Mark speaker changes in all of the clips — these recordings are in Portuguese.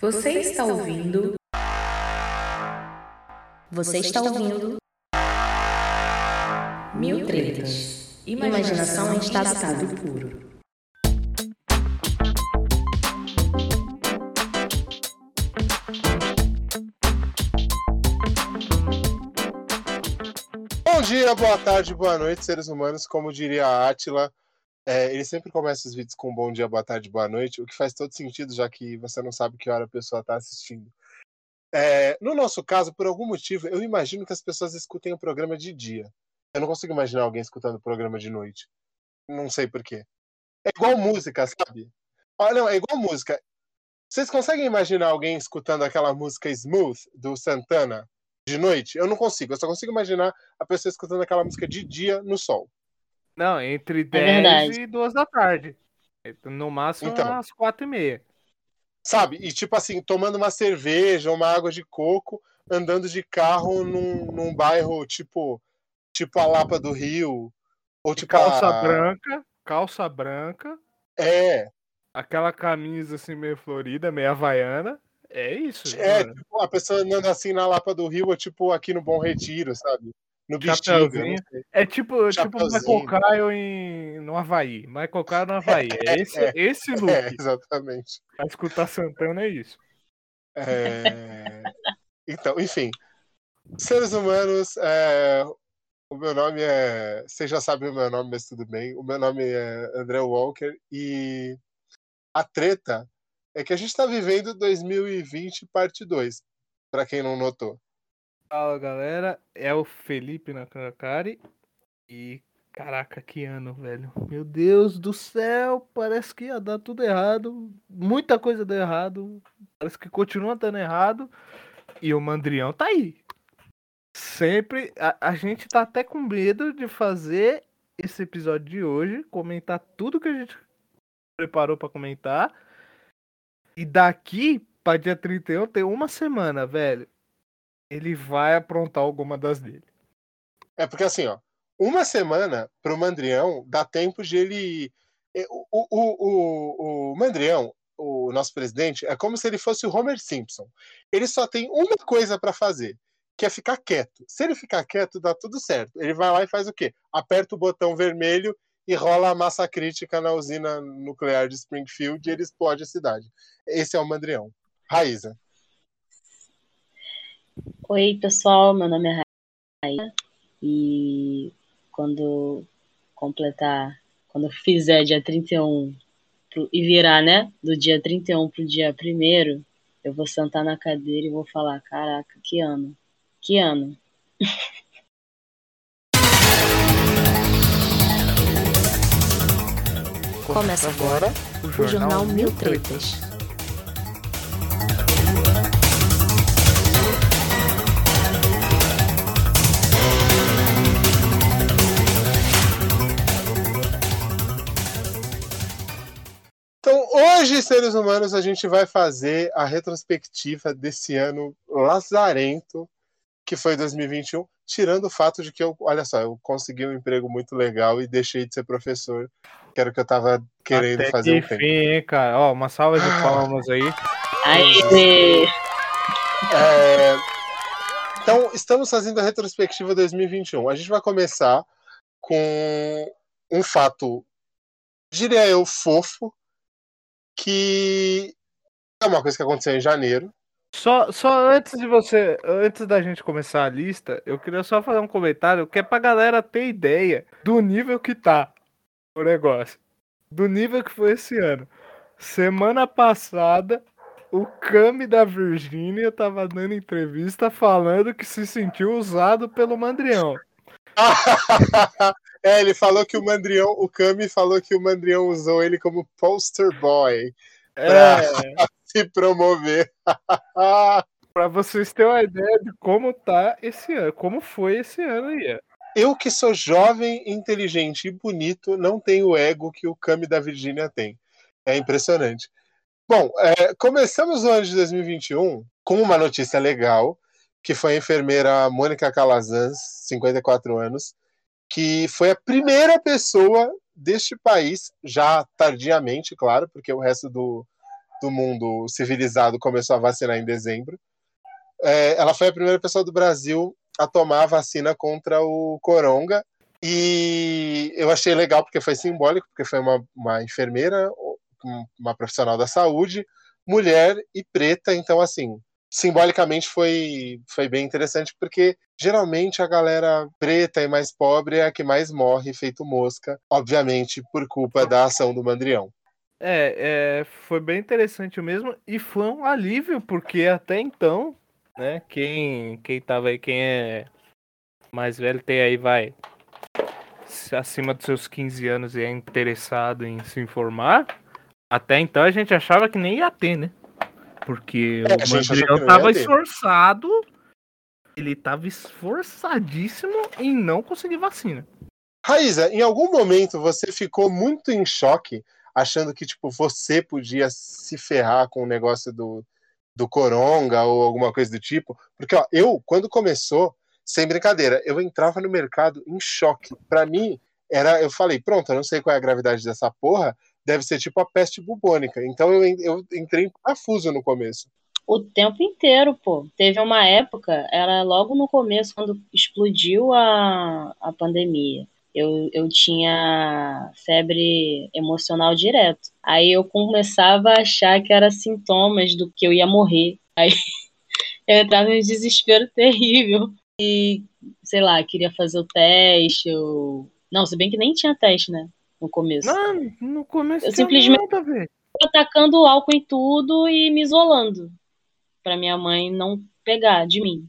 Speaker 1: Você está ouvindo?
Speaker 2: Você está ouvindo?
Speaker 1: Mil tretas. Imaginação em estado puro.
Speaker 3: Bom dia, boa tarde, boa noite, seres humanos. Como diria a Átila, é, ele sempre começa os vídeos com bom dia, boa tarde, boa noite, o que faz todo sentido, já que você não sabe que hora a pessoa está assistindo. É, no nosso caso, por algum motivo, eu imagino que as pessoas escutem o programa de dia. Eu não consigo imaginar alguém escutando o programa de noite. Não sei porquê. É igual música, sabe? Ah, não, é igual música. Vocês conseguem imaginar alguém escutando aquela música Smooth do Santana de noite? Eu não consigo. Eu só consigo imaginar a pessoa escutando aquela música de dia no sol.
Speaker 4: Não, entre
Speaker 2: É
Speaker 4: 10
Speaker 2: verdade.
Speaker 4: e 2 da tarde. No máximo
Speaker 3: Então.
Speaker 4: às 4 e meia.
Speaker 3: Sabe? E tipo assim, tomando uma cerveja, uma água de coco, andando de carro num, num bairro tipo tipo a Lapa do Rio. Ou tipo
Speaker 4: Calça
Speaker 3: a...
Speaker 4: branca, calça branca,
Speaker 3: É,
Speaker 4: aquela camisa assim meio florida, meio havaiana. É isso.
Speaker 3: é tipo, a pessoa andando assim na Lapa do Rio, ou tipo aqui no Bom Retiro, sabe? No sei.
Speaker 4: É tipo, tipo
Speaker 3: Chapeuzinho.
Speaker 4: Michael Caio em, no Havaí. Michael Caio no Havaí. É esse,
Speaker 3: É,
Speaker 4: esse look.
Speaker 3: É, exatamente.
Speaker 4: Pra escutar Santana é isso.
Speaker 3: É, Então, enfim. Seres humanos, é, o meu nome é. Vocês já sabem o meu nome, mas tudo bem. O meu nome é André Walker e a treta é que a gente está vivendo 2020 parte 2, para quem não notou.
Speaker 4: Fala galera, é o Felipe Nakakari. E caraca, que ano, velho. Meu Deus do céu, parece que ia dar tudo errado. Muita coisa deu errado. Parece que continua dando errado. E o Mandrião tá aí. Sempre. A, a gente tá até com medo de fazer esse episódio de hoje, comentar tudo que a gente preparou pra comentar. E daqui pra dia 31 tem uma semana, velho. Ele vai aprontar alguma das dele.
Speaker 3: É porque assim, ó, uma semana pro Mandrião dá tempo de ele. O, o, o, o Mandrião, o nosso presidente, é como se ele fosse o Homer Simpson. Ele só tem uma coisa para fazer, que é ficar quieto. Se ele ficar quieto, dá tudo certo. Ele vai lá e faz o quê? Aperta o botão vermelho e rola a massa crítica na usina nuclear de Springfield e ele explode a cidade. Esse é o Mandrião. Raíza.
Speaker 2: Oi, pessoal, meu nome é Raia e quando completar, quando fizer dia 31 pro- e virar, né, do dia 31 pro dia 1 eu vou sentar na cadeira e vou falar, caraca, que ano, que ano. Começa agora o Jornal Mil Tretas.
Speaker 3: Hoje, seres humanos, a gente vai fazer a retrospectiva desse ano lazarento, que foi 2021, tirando o fato de que eu, olha só, eu consegui um emprego muito legal e deixei de ser professor, que era o que eu estava querendo
Speaker 4: Até
Speaker 3: fazer
Speaker 4: que
Speaker 3: um tempo.
Speaker 4: enfim, hein, cara. Ó, uma salva de
Speaker 3: Ah.
Speaker 4: palmas aí.
Speaker 2: Aê!
Speaker 3: É, Então, estamos fazendo a retrospectiva 2021. A gente vai começar com um fato, diria eu, fofo, que é uma coisa que aconteceu em janeiro.
Speaker 4: Só, só antes de você, antes da gente começar a lista, eu queria só fazer um comentário que é pra galera ter ideia do nível que tá o negócio. Do nível que foi esse ano. Semana passada, o Cami da Virgínia tava dando entrevista falando que se sentiu usado pelo Mandrião.
Speaker 3: é, ele falou que o Mandrião, o Kami falou que o Mandrião usou ele como poster boy
Speaker 4: É,
Speaker 3: se promover.
Speaker 4: pra vocês terem uma ideia de como tá esse ano, como foi esse ano aí.
Speaker 3: Eu que sou jovem, inteligente e bonito, não tenho o ego que o Kami da Virgínia tem. É impressionante. Bom, é, começamos o ano de 2021 com uma notícia legal, que foi a enfermeira Mônica Calazans, 54 anos, que foi a primeira pessoa deste país, já tardiamente, claro, porque o resto do, do mundo civilizado começou a vacinar em dezembro. É, ela foi a primeira pessoa do Brasil a tomar a vacina contra o coronga. E eu achei legal porque foi simbólico, porque foi uma, uma enfermeira, uma profissional da saúde, mulher e preta. Então, assim, simbolicamente foi, foi bem interessante, porque geralmente a galera preta e mais pobre é a que mais morre feito mosca, obviamente por culpa da ação do Mandrião.
Speaker 4: É, é, foi bem interessante mesmo e foi um alívio, porque até então, né, quem, quem tava aí, quem é mais velho tem aí, vai, acima dos seus 15 anos e é interessado em se informar, até então a gente achava que nem ia ter, né? Porque é, o Mandrião tava esforçado, ele tava esforçadíssimo em não conseguir vacina.
Speaker 3: Raíza, em algum momento você ficou muito em choque, achando que tipo você podia se ferrar com o negócio do, do coronga ou alguma coisa do tipo? Porque ó, eu, quando começou, sem brincadeira, eu entrava no mercado em choque. Para mim, era, eu falei, pronto, eu não sei qual é a gravidade dessa porra, deve ser tipo a peste bubônica. Então eu, eu entrei em parafuso no começo.
Speaker 2: O tempo inteiro, pô. Teve uma época, era logo no começo, quando explodiu a, a pandemia. Eu, eu tinha febre emocional direto. Aí eu começava a achar que era sintomas do que eu ia morrer. Aí eu entrava em desespero terrível. E, sei lá, queria fazer o teste. Ou... Não, se bem que nem tinha teste, né? No começo.
Speaker 4: Não, no começo
Speaker 2: eu simplesmente nada, atacando álcool em tudo e me isolando para minha mãe não pegar de mim.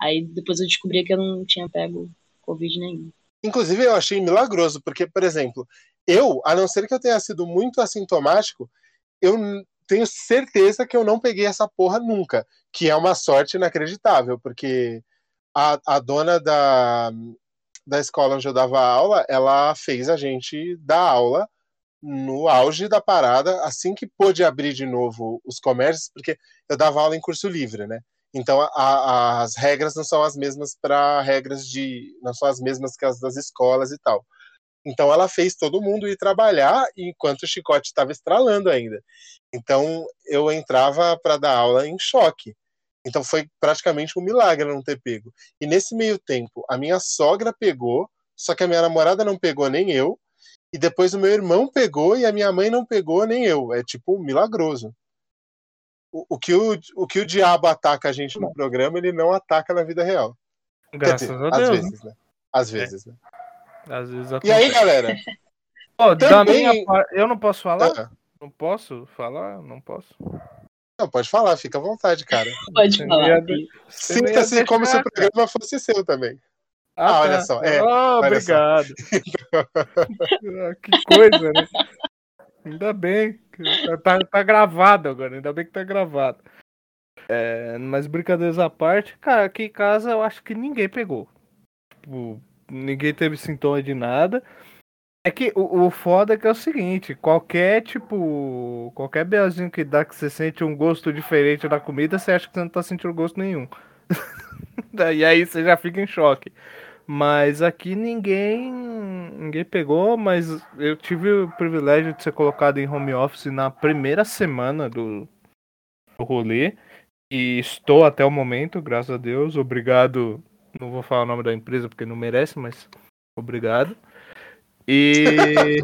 Speaker 2: Aí depois eu descobri que eu não tinha pego covid nenhum.
Speaker 3: Inclusive eu achei milagroso, porque por exemplo, eu, a não ser que eu tenha sido muito assintomático, eu tenho certeza que eu não peguei essa porra nunca, que é uma sorte inacreditável, porque a, a dona da, da escola onde eu dava aula, ela fez a gente dar aula no auge da parada, assim que pôde abrir de novo os comércios, porque eu dava aula em curso livre, né? Então a, a, as regras não são as mesmas para regras de. não são as mesmas que as das escolas e tal. Então ela fez todo mundo ir trabalhar enquanto o chicote estava estralando ainda. Então eu entrava para dar aula em choque. Então foi praticamente um milagre não ter pego. E nesse meio tempo, a minha sogra pegou, só que a minha namorada não pegou nem eu, e depois o meu irmão pegou e a minha mãe não pegou nem eu. É tipo milagroso. O, o, que, o, o que o diabo ataca a gente no programa, ele não ataca na vida real.
Speaker 4: Graças dizer, a Deus. Às
Speaker 3: vezes, né? Às é. vezes,
Speaker 4: é.
Speaker 3: né?
Speaker 4: Às vezes
Speaker 3: e aí, galera?
Speaker 4: Oh, também... minha... Eu não posso falar? Ah. Não posso falar? Não posso.
Speaker 3: Não, pode falar, fica à vontade, cara.
Speaker 2: Pode falar.
Speaker 3: Sinta-se como se o programa fosse seu também.
Speaker 4: Ah, ah tá. olha só. É, oh, obrigado. Ah, que coisa, né? Ainda bem. Tá, tá gravado agora, ainda bem que tá gravado. É, mas brincadeiras à parte, cara, aqui em casa eu acho que ninguém pegou. Tipo, ninguém teve sintoma de nada. É que o, o foda é que é o seguinte, qualquer tipo. Qualquer belzinho que dá que você sente um gosto diferente da comida, você acha que você não tá sentindo gosto nenhum. e aí você já fica em choque. Mas aqui ninguém. Ninguém pegou, mas eu tive o privilégio de ser colocado em home office na primeira semana do, do rolê. E estou até o momento, graças a Deus. Obrigado. Não vou falar o nome da empresa porque não merece, mas obrigado. E.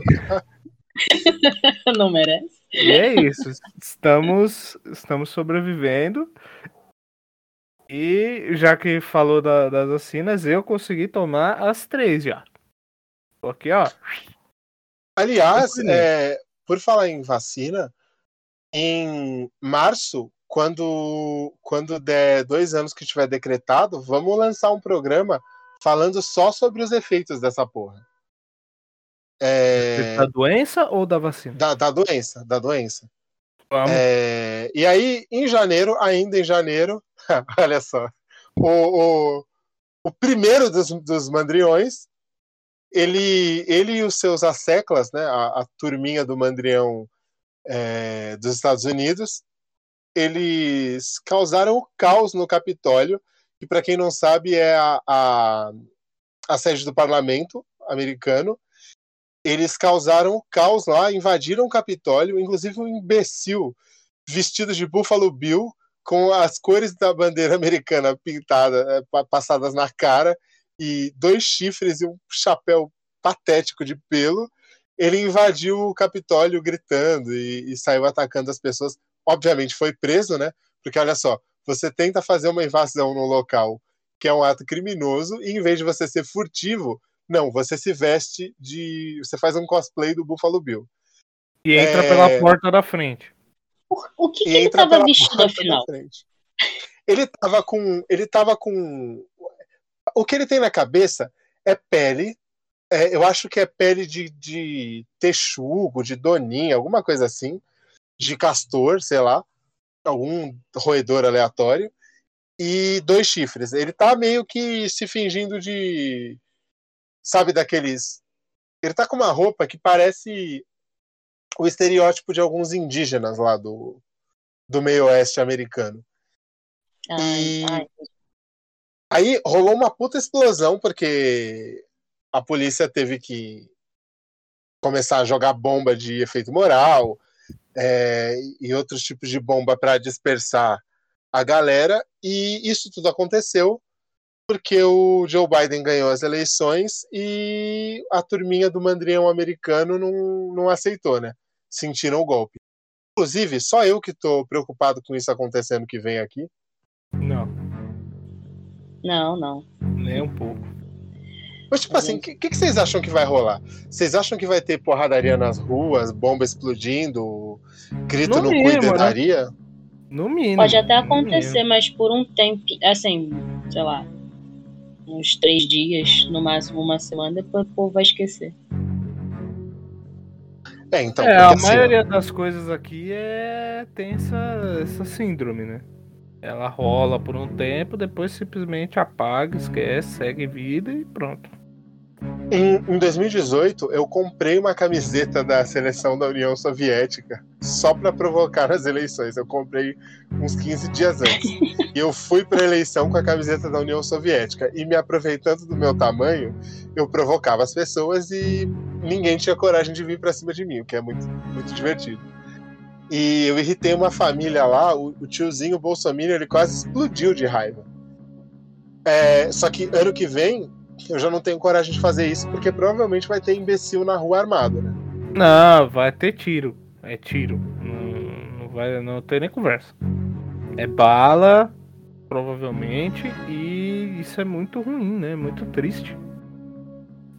Speaker 2: Não merece.
Speaker 4: E é isso. Estamos, estamos sobrevivendo. E já que falou da, das vacinas, eu consegui tomar as três já. Aqui, ó.
Speaker 3: Aliás, é, por falar em vacina, em março, quando, quando der dois anos que tiver decretado, vamos lançar um programa falando só sobre os efeitos dessa porra.
Speaker 4: É... Da doença ou da vacina?
Speaker 3: Da, da doença, da doença. É... E aí, em janeiro, ainda em janeiro, olha só, o, o, o primeiro dos, dos mandriões, ele, ele e os seus asseclas, né, a, a turminha do mandrião é, dos Estados Unidos, eles causaram o caos no Capitólio, que para quem não sabe é a, a, a sede do parlamento americano, eles causaram caos lá, invadiram o Capitólio, inclusive um imbecil vestidos de Buffalo Bill, com as cores da bandeira americana pintadas, é, passadas na cara, e dois chifres e um chapéu patético de pelo. Ele invadiu o Capitólio gritando e, e saiu atacando as pessoas. Obviamente foi preso, né? Porque olha só, você tenta fazer uma invasão no local que é um ato criminoso, e em vez de você ser furtivo, não, você se veste de. Você faz um cosplay do Buffalo Bill.
Speaker 4: E entra é... pela porta da frente.
Speaker 2: O, o que, que ele estava vestido afinal?
Speaker 3: Ele estava com. Ele tava com. O que ele tem na cabeça é pele. É, eu acho que é pele de, de texugo, de doninha, alguma coisa assim. De castor, sei lá. Algum roedor aleatório e dois chifres. Ele tá meio que se fingindo de. Sabe, daqueles. Ele tá com uma roupa que parece o estereótipo de alguns indígenas lá do, do meio oeste americano. Ai, e ai. aí rolou uma puta explosão, porque a polícia teve que começar a jogar bomba de efeito moral é, e outros tipos de bomba para dispersar a galera, e isso tudo aconteceu porque o Joe Biden ganhou as eleições e a turminha do mandrião americano não, não aceitou, né? Sentiram o golpe. Inclusive, só eu que tô preocupado com isso acontecendo que vem aqui.
Speaker 4: Não.
Speaker 2: Não, não.
Speaker 4: Nem um pouco.
Speaker 3: Mas, tipo assim, o que, que, vocês acham que vai rolar? Vocês acham que vai ter porradaria nas ruas, bomba explodindo, grito no, no cu e dedaria? Né?
Speaker 4: No mínimo.
Speaker 2: Pode até acontecer, mas por um tempo, assim, sei lá, uns três dias, no máximo uma semana, depois o povo vai esquecer.
Speaker 3: É, então,
Speaker 4: é, a assim, maioria das coisas aqui é tem essa, essa síndrome, né? Ela rola por um tempo, depois simplesmente apaga, esquece, segue vida e pronto.
Speaker 3: Em, em 2018, eu comprei uma camiseta da seleção da União Soviética só para provocar as eleições. Eu comprei uns 15 dias antes. e eu fui para a eleição com a camiseta da União Soviética. E me aproveitando do meu tamanho, eu provocava as pessoas e ninguém tinha coragem de vir para cima de mim, o que é muito, muito divertido. E eu irritei uma família lá, o, o tiozinho Bolsonaro, ele quase explodiu de raiva. É, só que ano que vem eu já não tenho coragem de fazer isso, porque provavelmente vai ter imbecil na rua armado, né?
Speaker 4: Não, vai ter tiro. É tiro. Não, não vai não ter nem conversa. É bala, provavelmente, e isso é muito ruim, né? Muito triste.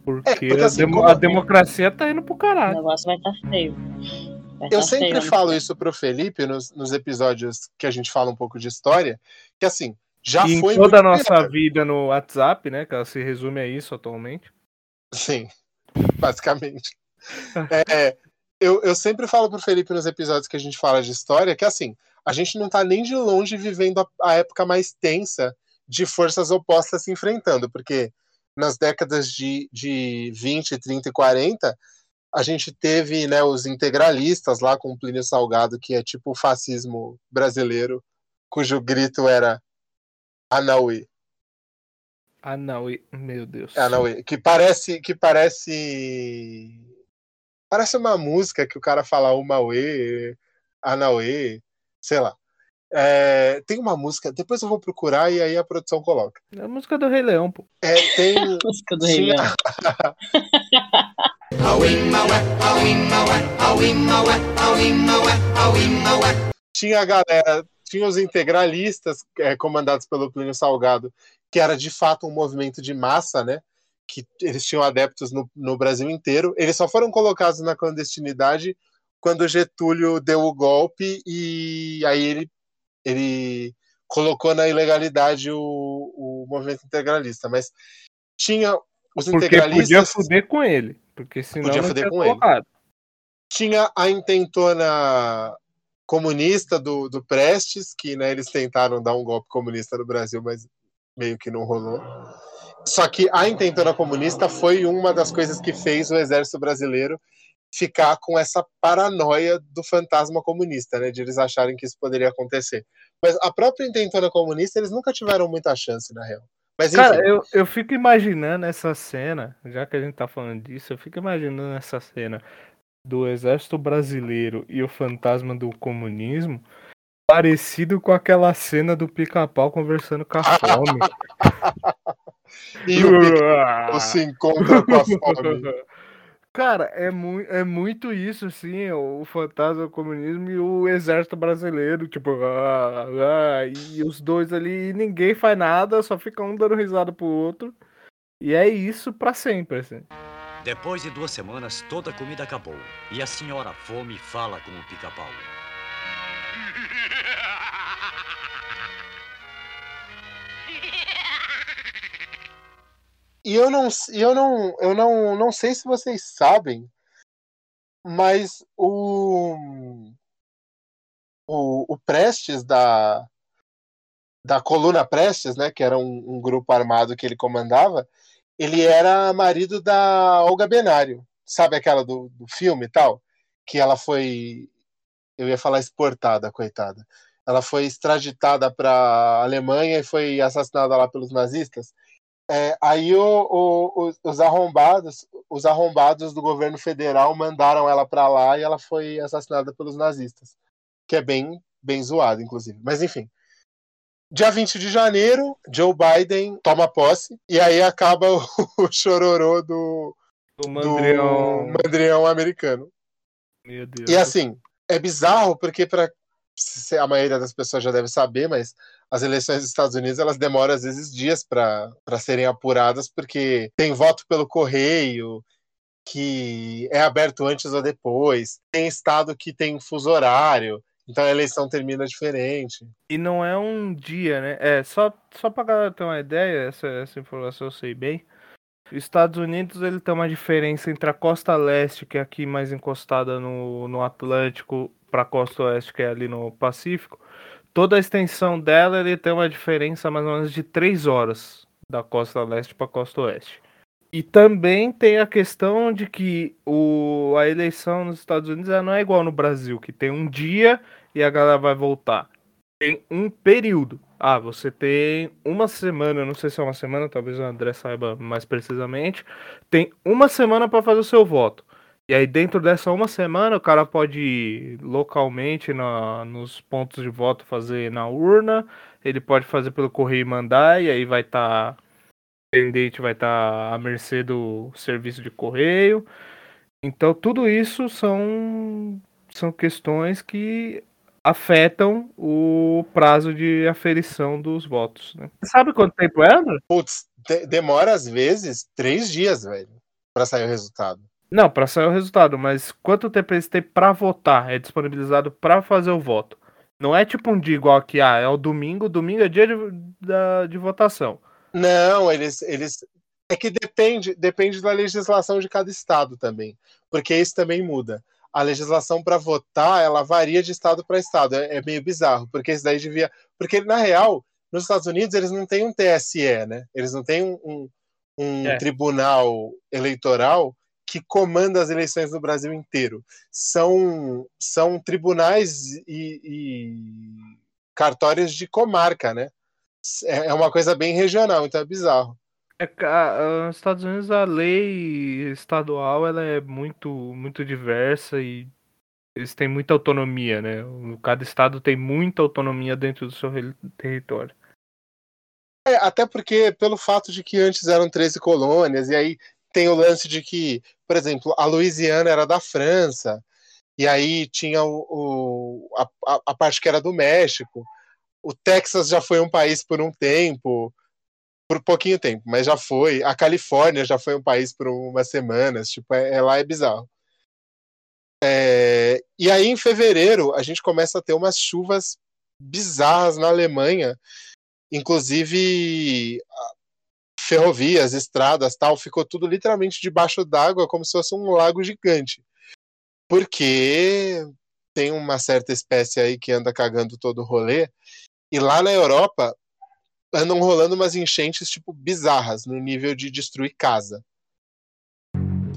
Speaker 4: Porque, é, porque assim, a, demo, a, democracia tá indo pro caralho.
Speaker 2: O negócio vai estar tá feio.
Speaker 3: Vai eu tá sempre feio, falo isso pro Felipe nos, nos episódios que a gente fala um pouco de história, que assim, já
Speaker 4: e
Speaker 3: foi
Speaker 4: em toda a nossa vida no WhatsApp, né? Que ela se resume a isso atualmente.
Speaker 3: Sim, basicamente. é, eu, eu sempre falo pro Felipe nos episódios que a gente fala de história que assim, a gente não tá nem de longe vivendo a, a época mais tensa de forças opostas se enfrentando, porque nas décadas de, de 20, 30 e 40, a gente teve né, os integralistas lá com o Plínio Salgado, que é tipo o fascismo brasileiro, cujo grito era Anaui.
Speaker 4: Anaui, meu Deus.
Speaker 3: Anaui, que parece que parece parece uma música que o cara fala Umauê, Anaui, sei lá. É, tem uma música, depois eu vou procurar e aí a produção coloca.
Speaker 4: É a música do Rei Leão, pô.
Speaker 3: É, tem. a
Speaker 2: música do Rei Leão.
Speaker 3: Tinha a galera tinha os integralistas é, comandados pelo Plínio Salgado, que era de fato um movimento de massa, né? Que eles tinham adeptos no, no Brasil inteiro. Eles só foram colocados na clandestinidade quando Getúlio deu o golpe e aí ele, ele colocou na ilegalidade o, o movimento integralista. Mas tinha os
Speaker 4: porque
Speaker 3: integralistas.
Speaker 4: Podia fuder com ele, porque senão podia fuder com ele.
Speaker 3: Tinha a intentona comunista do, do Prestes, que né, eles tentaram dar um golpe comunista no Brasil, mas meio que não rolou. Só que a intentona comunista foi uma das coisas que fez o exército brasileiro ficar com essa paranoia do fantasma comunista, né, de eles acharem que isso poderia acontecer. Mas a própria intentona comunista, eles nunca tiveram muita chance, na real. Mas, enfim.
Speaker 4: Cara, eu, eu fico imaginando essa cena, já que a gente tá falando disso, eu fico imaginando essa cena do exército brasileiro e o fantasma do comunismo parecido com aquela cena do pica-pau conversando com a fome.
Speaker 3: E o pica se encontra com a fome.
Speaker 4: Cara, é, mu é muito isso, assim, o fantasma do comunismo e o exército brasileiro, tipo, ah, ah, e os dois ali, ninguém faz nada, só fica um dando risada pro outro. E é isso pra sempre, assim.
Speaker 5: Depois de duas semanas, toda a comida acabou. E a senhora Fome fala com o pica-pau.
Speaker 3: E eu não, eu não, eu não, não sei se vocês sabem, mas o o, o Prestes da da coluna Prestes, né, que era um, um grupo armado que ele comandava, ele era marido da Olga Benário, sabe aquela do, do filme e tal, que ela foi, eu ia falar exportada, coitada. Ela foi extraditada para Alemanha e foi assassinada lá pelos nazistas. É, aí o, o, os arrombados, os arrombados do governo federal mandaram ela para lá e ela foi assassinada pelos nazistas, que é bem bem zoado, inclusive. Mas enfim. Dia 20 de janeiro, Joe Biden toma posse e aí acaba o, o chororô do,
Speaker 4: do mandrião.
Speaker 3: do mandrião americano.
Speaker 4: Meu Deus.
Speaker 3: E assim, é bizarro porque para a maioria das pessoas já deve saber, mas as eleições dos Estados Unidos elas demoram às vezes dias para serem apuradas, porque tem voto pelo correio, que é aberto antes ou depois, tem estado que tem fuso horário, então a eleição termina diferente.
Speaker 4: E não é um dia, né? É, só, só pra galera ter uma ideia, essa, essa informação eu sei bem. Estados Unidos ele tem uma diferença entre a costa leste, que é aqui mais encostada no, no Atlântico, para a costa oeste, que é ali no Pacífico. Toda a extensão dela ele tem uma diferença mais ou menos de 3 horas da costa leste para a costa oeste. E também tem a questão de que o, a eleição nos Estados Unidos não é igual no Brasil, que tem um dia e a galera vai votar. Tem um período. Ah, você tem uma semana, não sei se é uma semana, talvez o André saiba mais precisamente. Tem uma semana para fazer o seu voto. E aí, dentro dessa uma semana, o cara pode ir localmente na, nos pontos de voto fazer na urna, ele pode fazer pelo correio e mandar, e aí vai estar. Tá, pendente vai estar tá à mercê do serviço de correio. Então, tudo isso são, são questões que afetam o prazo de aferição dos votos. Né? Sabe quanto tempo é, André?
Speaker 3: Putz, de demora às vezes três dias, velho, para sair o resultado.
Speaker 4: Não, para sair o resultado, mas quanto tempo eles têm para votar? É disponibilizado para fazer o voto. Não é tipo um dia igual que ah, é o domingo, domingo é dia de, de, de votação.
Speaker 3: Não, eles, eles. É que depende, depende da legislação de cada estado também. Porque isso também muda. A legislação para votar, ela varia de estado para estado. É, é, meio bizarro, porque isso daí devia. Porque, na real, nos Estados Unidos, eles não têm um TSE, né? Eles não têm um, um, um é. tribunal eleitoral que comanda as eleições no Brasil inteiro. São, são tribunais e, e cartórios de comarca, né? É, é uma coisa bem regional, então é bizarro.
Speaker 4: É, nos Estados Unidos a lei estadual ela é muito, muito diversa e eles têm muita autonomia, né? Cada estado tem muita autonomia dentro do seu território.
Speaker 3: É, até porque pelo fato de que antes eram 13 colônias, e aí tem o lance de que, por exemplo, a Louisiana era da França, e aí tinha o, o a, a, parte que era do México. O Texas já foi um país por um tempo, por pouquinho tempo, mas já foi. A Califórnia já foi um país por umas semanas, tipo, é, é lá é bizarro. É, e aí, em fevereiro, a gente começa a ter umas chuvas bizarras na Alemanha. Inclusive, ferrovias, estradas, tal, ficou tudo literalmente debaixo d'água, como se fosse um lago gigante. Porque tem uma certa espécie aí que anda cagando todo o rolê, e lá na Europa andam rolando umas enchentes tipo bizarras no nível de destruir casa.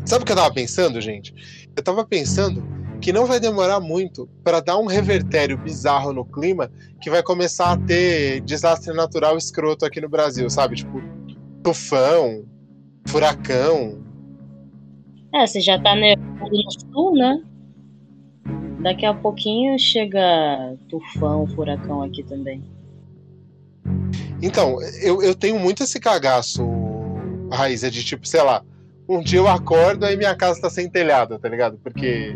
Speaker 3: Sabe o que eu tava pensando, gente? Eu tava pensando que não vai demorar muito para dar um revertério bizarro no clima que vai começar a ter desastre natural escroto aqui no Brasil, sabe? Tipo, tufão, furacão.
Speaker 2: É, você já tá no sul, né? Daqui a pouquinho chega tufão, furacão aqui também.
Speaker 3: Então, eu, eu tenho muito esse cagaço, Raiz, é de tipo, sei lá, um dia eu acordo e minha casa tá sem telhado, tá ligado? Porque.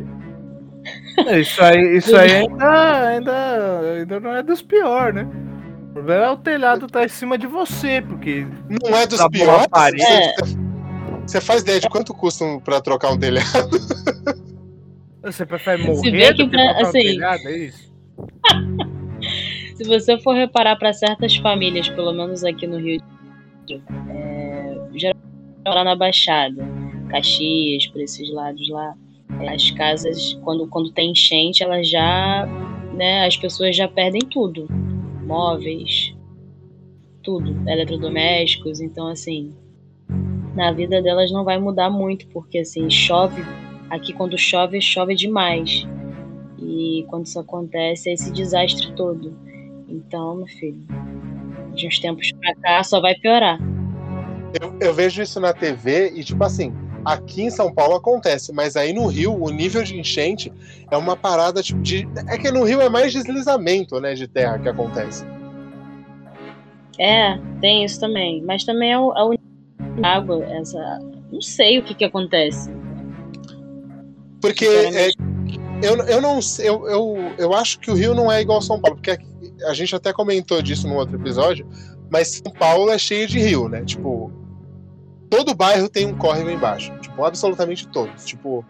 Speaker 4: É, Isso aí, isso aí ainda, ainda, ainda não é dos piores, né? O problema é o telhado tá em cima de você, porque
Speaker 3: Não é dos
Speaker 4: Tá
Speaker 3: piores.
Speaker 4: parede.
Speaker 2: É.
Speaker 3: Você faz ideia de quanto custa pra trocar um telhado?
Speaker 4: você prefere
Speaker 2: Se
Speaker 4: morrer do
Speaker 2: que pra-
Speaker 4: um
Speaker 2: assim,
Speaker 4: telhado, é isso?
Speaker 2: Se você for reparar para certas famílias, pelo menos aqui no Rio de Janeiro, é, geralmente lá na Baixada, Caxias, por esses lados lá, é, as casas, quando, quando tem enchente, elas já, né, as pessoas já perdem tudo. Móveis, tudo, eletrodomésticos, então assim, na vida delas não vai mudar muito, porque assim, chove, aqui quando chove, chove demais. E quando isso acontece, é esse desastre todo. Então, meu filho, de uns tempos pra cá só vai piorar.
Speaker 3: Eu, eu vejo isso na TV e, tipo assim, aqui em São Paulo acontece, mas aí no Rio, o nível de enchente é uma parada tipo de. É que no Rio é mais deslizamento, né, de terra que acontece.
Speaker 2: É, tem isso também. Mas também é o, é o água, essa. Não sei o que que acontece.
Speaker 3: Porque é, eu, eu não eu, eu, eu acho que o Rio não é igual São Paulo, porque a gente até comentou disso num outro episódio, mas São Paulo é cheio de rio, né? Tipo, todo bairro tem um córrego embaixo. Tipo, absolutamente todos. Tipo,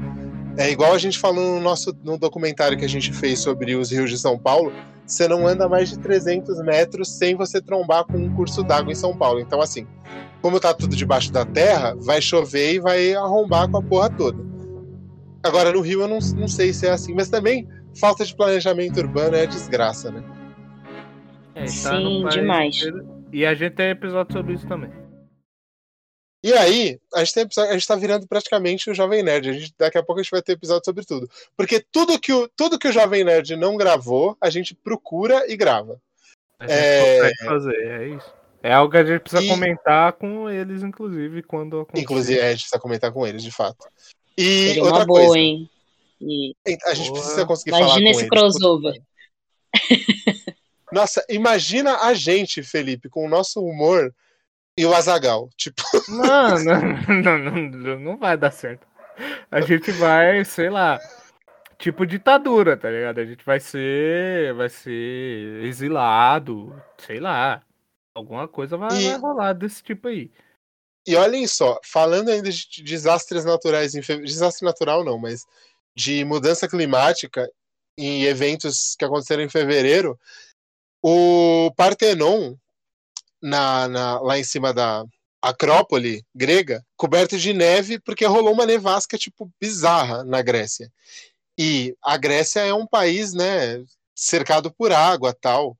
Speaker 3: é igual a gente falou no nosso no documentário que a gente fez sobre os rios de São Paulo. Você não anda mais de 300 metros sem você trombar com um curso d'água em São Paulo. Então, assim, como tá tudo debaixo da terra, vai chover e vai arrombar com a porra toda. Agora, no Rio, eu não, não sei se é assim, mas também falta de planejamento urbano é desgraça, né?
Speaker 4: É,
Speaker 2: Sim,
Speaker 4: país
Speaker 2: demais.
Speaker 4: inteiro. E a gente tem episódio sobre isso também.
Speaker 3: E aí, a gente, tem episódio- a gente tá virando praticamente o Jovem Nerd. A gente, daqui a pouco a gente vai ter episódio sobre tudo. Porque tudo que, o, tudo que o Jovem Nerd não gravou, a gente procura e grava.
Speaker 4: A gente
Speaker 3: É.
Speaker 4: consegue fazer, é isso. É algo que a gente precisa
Speaker 3: E-
Speaker 4: comentar com eles, inclusive, quando acontecer.
Speaker 3: Inclusive, é, a gente precisa comentar com eles, de fato. E
Speaker 2: Seria
Speaker 3: outra
Speaker 2: uma boa,
Speaker 3: coisa,
Speaker 2: hein? E
Speaker 3: a gente
Speaker 4: Boa.
Speaker 3: precisa conseguir falar
Speaker 2: imagina esse
Speaker 3: eles.
Speaker 2: crossover.
Speaker 3: Nossa, imagina a gente, Felipe, com o nosso humor e o Azagal. Tipo,
Speaker 4: Não, não, não, não, não vai dar certo. A gente vai, sei lá, tipo ditadura, tá ligado? A gente vai ser, vai ser exilado, sei lá. Alguma coisa vai,
Speaker 3: E-
Speaker 4: vai rolar desse tipo aí.
Speaker 3: E olhem só, falando ainda de desastres naturais, desastre natural não, mas de mudança climática em eventos que aconteceram em fevereiro, o Partenon, na, na- lá em cima da Acrópole grega, coberto de neve, porque rolou uma nevasca, tipo, bizarra na Grécia. E a Grécia é um país, né, cercado por água tal.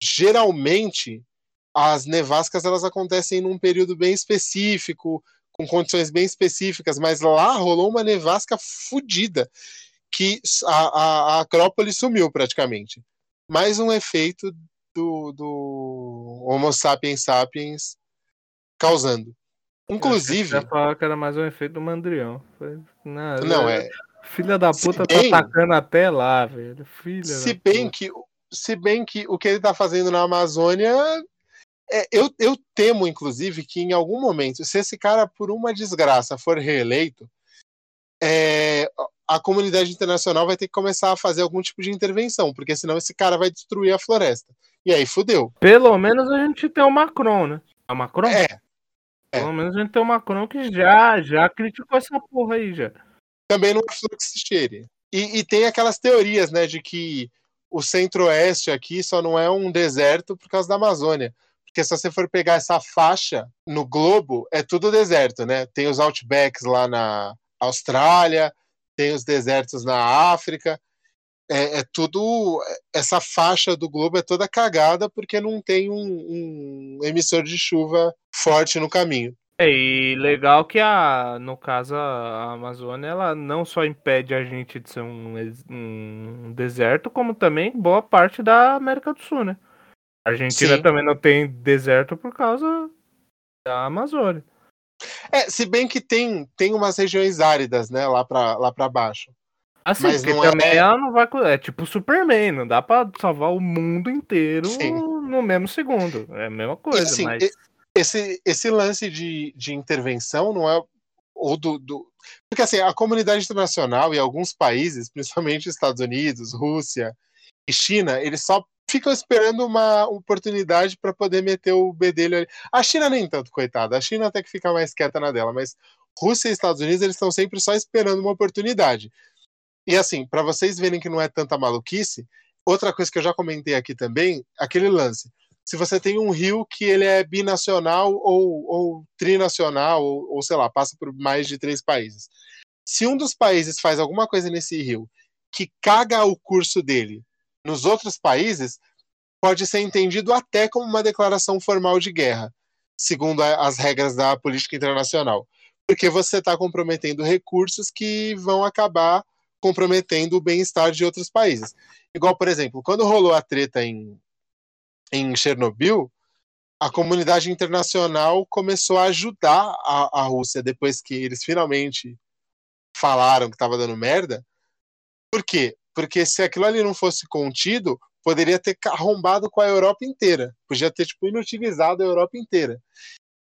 Speaker 3: Geralmente, as nevascas elas acontecem num período bem específico, com condições bem específicas, mas lá rolou uma nevasca fodida, que a, a, a Acrópole sumiu praticamente. Mais um efeito do, do Homo sapiens sapiens causando. Inclusive,
Speaker 4: Eu ia falar que era mais um efeito do mandrião. Não,
Speaker 3: não é.
Speaker 4: Filha da puta
Speaker 3: bem-
Speaker 4: tá atacando até lá, velho. Filha
Speaker 3: Se bem
Speaker 4: puta.
Speaker 3: que se bem que o que ele está fazendo na Amazônia é, eu, eu temo, inclusive, que em algum momento, se esse cara, por uma desgraça, for reeleito, é, a comunidade internacional vai ter que começar a fazer algum tipo de intervenção, porque senão esse cara vai destruir a floresta. E aí fudeu.
Speaker 4: Pelo menos a gente tem o Macron, né? A Macron?
Speaker 3: É, é.
Speaker 4: Pelo menos a gente tem o Macron que já, já criticou essa porra aí já.
Speaker 3: também não é flor que se cheire. E, e tem aquelas teorias, né, de que o centro-oeste aqui só não é um deserto por causa da Amazônia. Porque se você for pegar essa faixa no globo, é tudo deserto, né? Tem os outbacks lá na Austrália, tem os desertos na África. É, é tudo. Essa faixa do globo é toda cagada porque não tem um, um emissor de chuva forte no caminho.
Speaker 4: É, e legal que a, no caso, a Amazônia, ela não só impede a gente de ser um, um deserto, como também boa parte da América do Sul, né? A Argentina
Speaker 3: Sim.
Speaker 4: também não tem deserto por causa da Amazônia.
Speaker 3: É, se bem que tem, tem umas regiões áridas, né, lá pra, lá pra baixo.
Speaker 4: Assim,
Speaker 3: Mas
Speaker 4: porque
Speaker 3: não é-
Speaker 4: também ela não vai. É tipo Superman, não dá pra salvar o mundo inteiro
Speaker 3: Sim.
Speaker 4: no mesmo segundo. É a mesma coisa,
Speaker 3: assim,
Speaker 4: mas.
Speaker 3: esse, esse lance de, de intervenção não é. Ou do, do- Porque assim, a comunidade internacional e alguns países, principalmente Estados Unidos, Rússia e China, eles só ficam esperando uma oportunidade para poder meter o bedelho ali. A China nem tanto, coitada. A China até que fica mais quieta na dela, mas Rússia e Estados Unidos, eles estão sempre só esperando uma oportunidade. E assim, para vocês verem que não é tanta maluquice, outra coisa que eu já comentei aqui também, aquele lance se você tem um rio que ele é binacional ou, ou trinacional, ou, ou sei lá, passa por mais de três países. Se um dos países faz alguma coisa nesse rio que caga o curso dele nos outros países, pode ser entendido até como uma declaração formal de guerra, segundo as regras da política internacional. Porque você está comprometendo recursos que vão acabar comprometendo o bem-estar de outros países. Igual, por exemplo, quando rolou a treta em, em Chernobyl, a comunidade internacional começou a ajudar a, a Rússia depois que eles finalmente falaram que estava dando merda. Por quê? Porque se aquilo ali não fosse contido, poderia ter arrombado com a Europa inteira. Podia ter tipo, inutilizado a Europa inteira.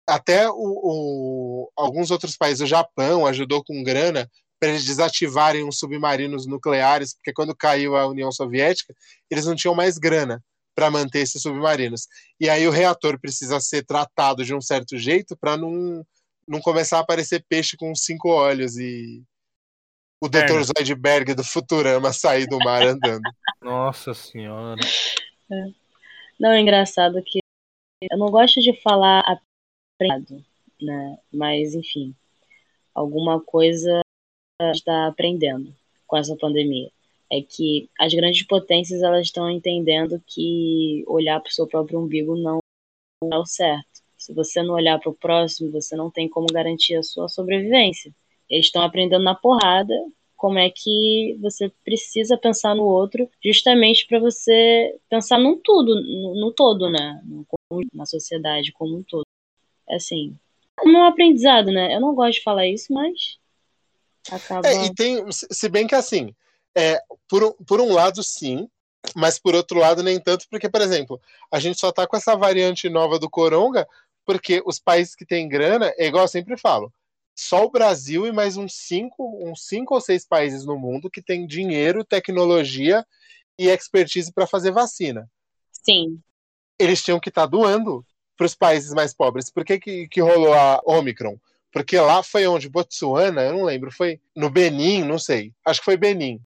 Speaker 3: Até o, o- alguns outros países, o Japão ajudou com grana para eles desativarem os submarinos nucleares, porque quando caiu a União Soviética, eles não tinham mais grana para manter esses submarinos. E aí o reator precisa ser tratado de um certo jeito para não, não começar a aparecer peixe com cinco olhos e o Dr. Zoidberg do Futurama sair do mar andando.
Speaker 4: Nossa senhora.
Speaker 2: Não, é engraçado que eu não gosto de falar aprendendo, né? Mas, enfim, alguma coisa está aprendendo com essa pandemia. É que as grandes potências elas estão entendendo que olhar para o seu próprio umbigo não é o certo. Se você não olhar para o próximo, você não tem como garantir a sua sobrevivência. Eles estão aprendendo na porrada como é que você precisa pensar no outro, justamente para você pensar num tudo, no, no todo, né? Na sociedade como um todo. É assim, é um aprendizado, né? Eu não gosto de falar isso, mas acaba.
Speaker 3: É, e tem, se bem que assim, é, por, por um lado sim, mas por outro lado nem tanto, porque, por exemplo, a gente só tá com essa variante nova do Coronga, porque os países que têm grana, é igual eu sempre falo, só o Brasil e mais uns cinco, uns cinco ou seis países no mundo que tem dinheiro, tecnologia e expertise para fazer vacina.
Speaker 2: Sim,
Speaker 3: Eles tinham que estar doando para os países mais pobres. Por que, que, que rolou a Omicron? Porque lá foi onde? Botsuana, eu não lembro, foi no Benin, não sei. Acho que foi Benin.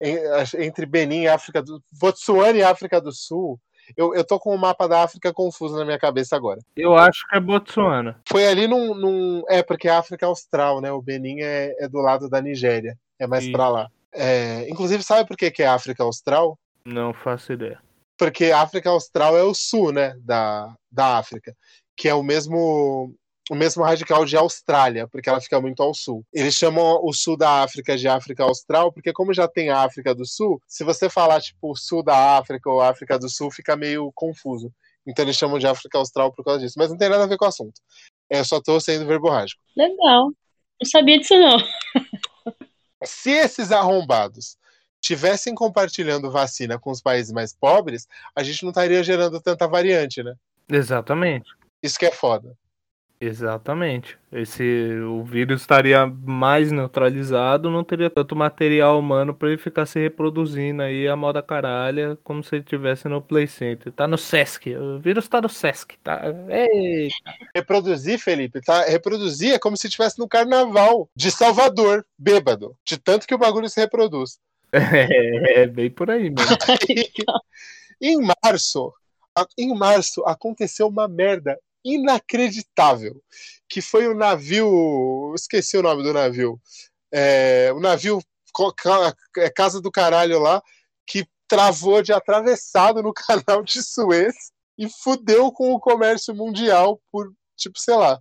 Speaker 3: Entre Benin e África do Botsuana e África do Sul. Eu, eu tô com o mapa da África confuso na minha cabeça agora.
Speaker 4: Eu acho que é Botsuana.
Speaker 3: Foi ali num. num- é, porque a África é austral, né? O Benin é, é do lado da Nigéria. É mais
Speaker 4: Isso.
Speaker 3: pra lá. É, inclusive, sabe por que, que é África Austral?
Speaker 4: Não faço ideia.
Speaker 3: porque a África Austral é o sul, né, da, da África, que é o mesmo o mesmo radical de Austrália, porque ela fica muito ao sul. Eles chamam o sul da África de África Austral, porque como já tem a África do Sul, se você falar tipo sul da África ou África do Sul, fica meio confuso. Então eles chamam de África Austral por causa disso, mas não tem nada a ver com o assunto. Eu só tô sendo verborrágico.
Speaker 2: legal. Não sabia disso, não.
Speaker 3: Se esses arrombados tivessem compartilhando vacina com os países mais pobres, a gente não estaria gerando tanta variante, né?
Speaker 4: Exatamente.
Speaker 3: Isso que é foda.
Speaker 4: Exatamente. Esse o vírus estaria mais neutralizado, não teria tanto material humano para ele ficar se reproduzindo aí a moda caralha, como se ele tivesse no Play Center. Tá no Sesc. O vírus tá no Sesc, tá? Ei,
Speaker 3: Reproduzir, Felipe, tá? Reproduzir é como se estivesse no carnaval de Salvador, bêbado, de tanto que o bagulho se reproduz.
Speaker 4: é, é bem por aí, mano.
Speaker 3: Aí, em março, em março aconteceu uma merda inacreditável, que foi o navio, esqueci o nome do navio, é, o navio é, Casa do Caralho lá, que travou de atravessado no canal de Suez e fudeu com o comércio mundial por, tipo, sei lá,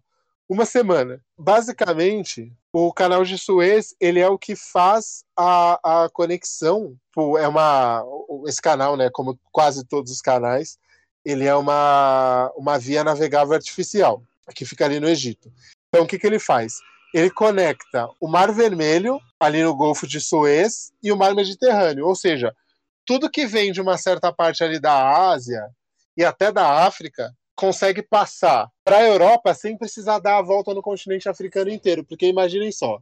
Speaker 3: uma semana. Basicamente, o canal de Suez, ele é o que faz a, a conexão, é uma, esse canal, né, como quase todos os canais, ele é uma, uma via navegável artificial, que fica ali no Egito. Então o que, que ele faz? Ele conecta o Mar Vermelho, ali no Golfo de Suez, e o Mar Mediterrâneo. Ou seja, tudo que vem de uma certa parte ali da Ásia e até da África consegue passar para a Europa sem precisar dar a volta no continente africano inteiro. Porque imaginem só,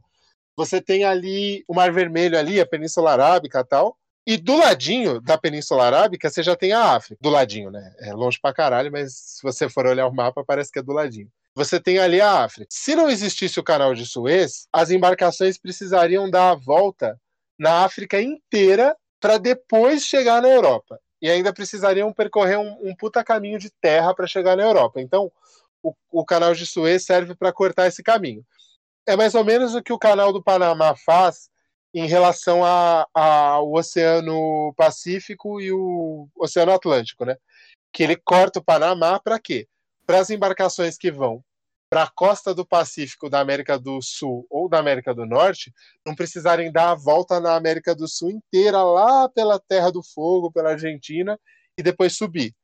Speaker 3: você tem ali o Mar Vermelho ali, a Península Arábica tal, e do ladinho da Península Arábica, você já tem a África. Do ladinho, né? É longe pra caralho, mas se você for olhar o mapa, parece que é do ladinho. Você tem ali a África. Se não existisse o canal de Suez, as embarcações precisariam dar a volta na África inteira para depois chegar na Europa. E ainda precisariam percorrer um, um puta caminho de terra para chegar na Europa. Então, o, o canal de Suez serve para cortar esse caminho. É mais ou menos o que o canal do Panamá faz em relação ao Oceano Pacífico e o Oceano Atlântico, né? Que ele corta o Panamá para quê? Para as embarcações que vão para a costa do Pacífico da América do Sul ou da América do Norte não precisarem dar a volta na América do Sul inteira, lá pela Terra do Fogo, pela Argentina, e depois subir.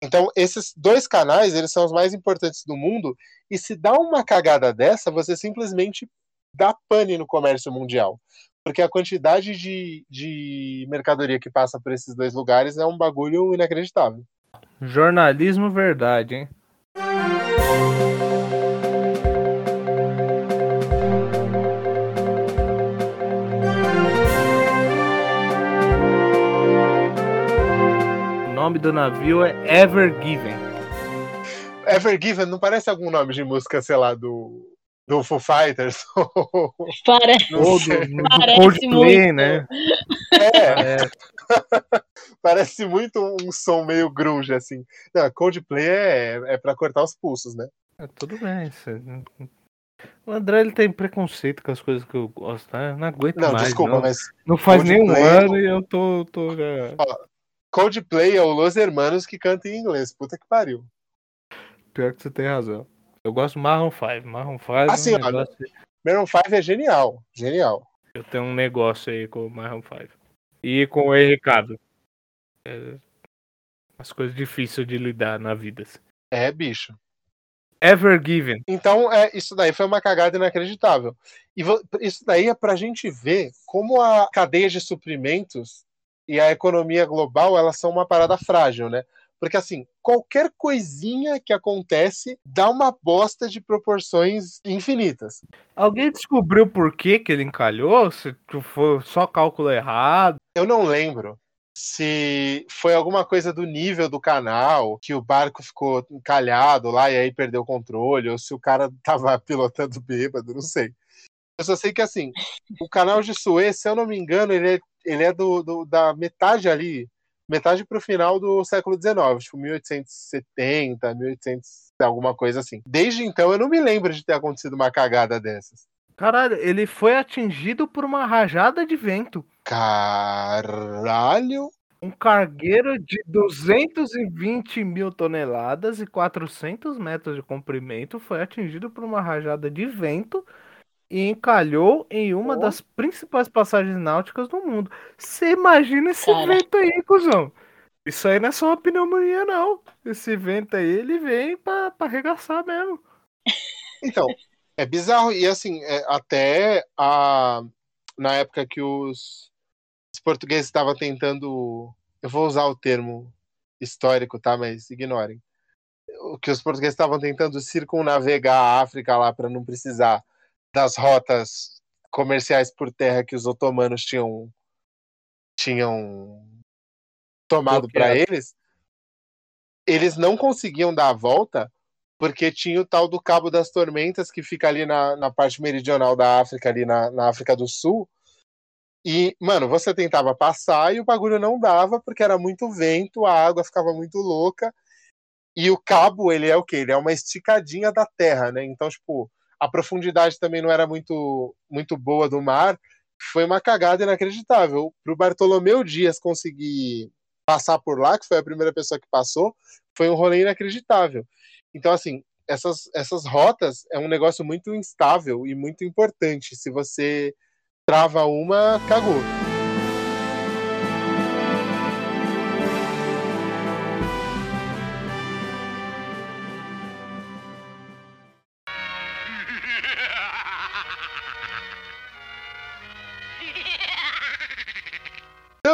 Speaker 3: Então, esses dois canais, eles são os mais importantes do mundo, e se dá uma cagada dessa, você simplesmente dá pane no comércio mundial porque a quantidade de, de mercadoria que passa por esses dois lugares é um bagulho inacreditável.
Speaker 4: Jornalismo verdade, hein? O nome do navio é Ever Given.
Speaker 3: Ever Given não parece algum nome de música, sei lá, do do Foo Fighters.
Speaker 2: Parece,
Speaker 4: Ou do, do parece Coldplay, muito. né?
Speaker 3: É. é. parece muito um som meio grunge, assim. Não, Coldplay é, é pra cortar os pulsos, né?
Speaker 4: É, tudo bem. O André ele tem preconceito com as coisas que eu gosto, né? Não aguento não, mais. Desculpa, não, mas. Não faz Coldplay, nem um ano e eu tô. tô já... Ó,
Speaker 3: Coldplay é o Los Hermanos que canta em inglês. Puta que pariu.
Speaker 4: Pior que você tem razão. Eu gosto do Marron 5. Marron 5
Speaker 3: assim, é um negócio... Marron 5 é genial. Genial.
Speaker 4: Eu tenho um negócio aí com o Marron 5. E com o Ricardo. É... As coisas difíceis de lidar na vida. Assim.
Speaker 3: É, bicho.
Speaker 4: Ever Given.
Speaker 3: Então, é, isso daí foi uma cagada inacreditável. E isso daí é pra gente ver como a cadeia de suprimentos e a economia global, elas são uma parada frágil, né? Porque, assim, qualquer coisinha que acontece dá uma bosta de proporções infinitas.
Speaker 4: Alguém descobriu por que, que ele encalhou? Se foi só cálculo errado?
Speaker 3: Eu não lembro se foi alguma coisa do nível do canal, que o barco ficou encalhado lá e aí perdeu o controle, ou se o cara tava pilotando bêbado, não sei. Eu só sei que, assim, o canal de Suez, se eu não me engano, ele é, ele é do, do da metade ali metade para o final do século XIX, tipo 1870, 1800, alguma coisa assim. Desde então eu não me lembro de ter acontecido uma cagada dessas.
Speaker 4: Caralho, ele foi atingido por uma rajada de vento.
Speaker 3: Caralho!
Speaker 4: Um cargueiro de 220 mil toneladas e 400 metros de comprimento foi atingido por uma rajada de vento e encalhou em uma oh. das principais passagens náuticas do mundo. Você imagina esse Cara. vento aí, cuzão? Isso aí não é só uma pneumonia, não. Esse vento aí, ele vem pra, pra arregaçar mesmo.
Speaker 3: Então, é bizarro. E assim, é, até a, na época que os, os portugueses estavam tentando. Eu vou usar o termo histórico, tá? Mas ignorem. O que os portugueses estavam tentando circunnavegar a África lá para não precisar das rotas comerciais por terra que os otomanos tinham tinham tomado para eles, eles não conseguiam dar a volta porque tinha o tal do Cabo das Tormentas que fica ali na, na parte meridional da África, ali na, na África do Sul. E, mano, você tentava passar e o bagulho não dava porque era muito vento, a água ficava muito louca. E o cabo, ele é o quê? Ele é uma esticadinha da terra, né? Então, tipo, a profundidade também não era muito, muito boa do mar. Foi uma cagada inacreditável. Para o Bartolomeu Dias conseguir passar por lá, que foi a primeira pessoa que passou, foi um rolê inacreditável. Então, assim, essas, essas rotas é um negócio muito instável e muito importante. Se você trava uma, cagou.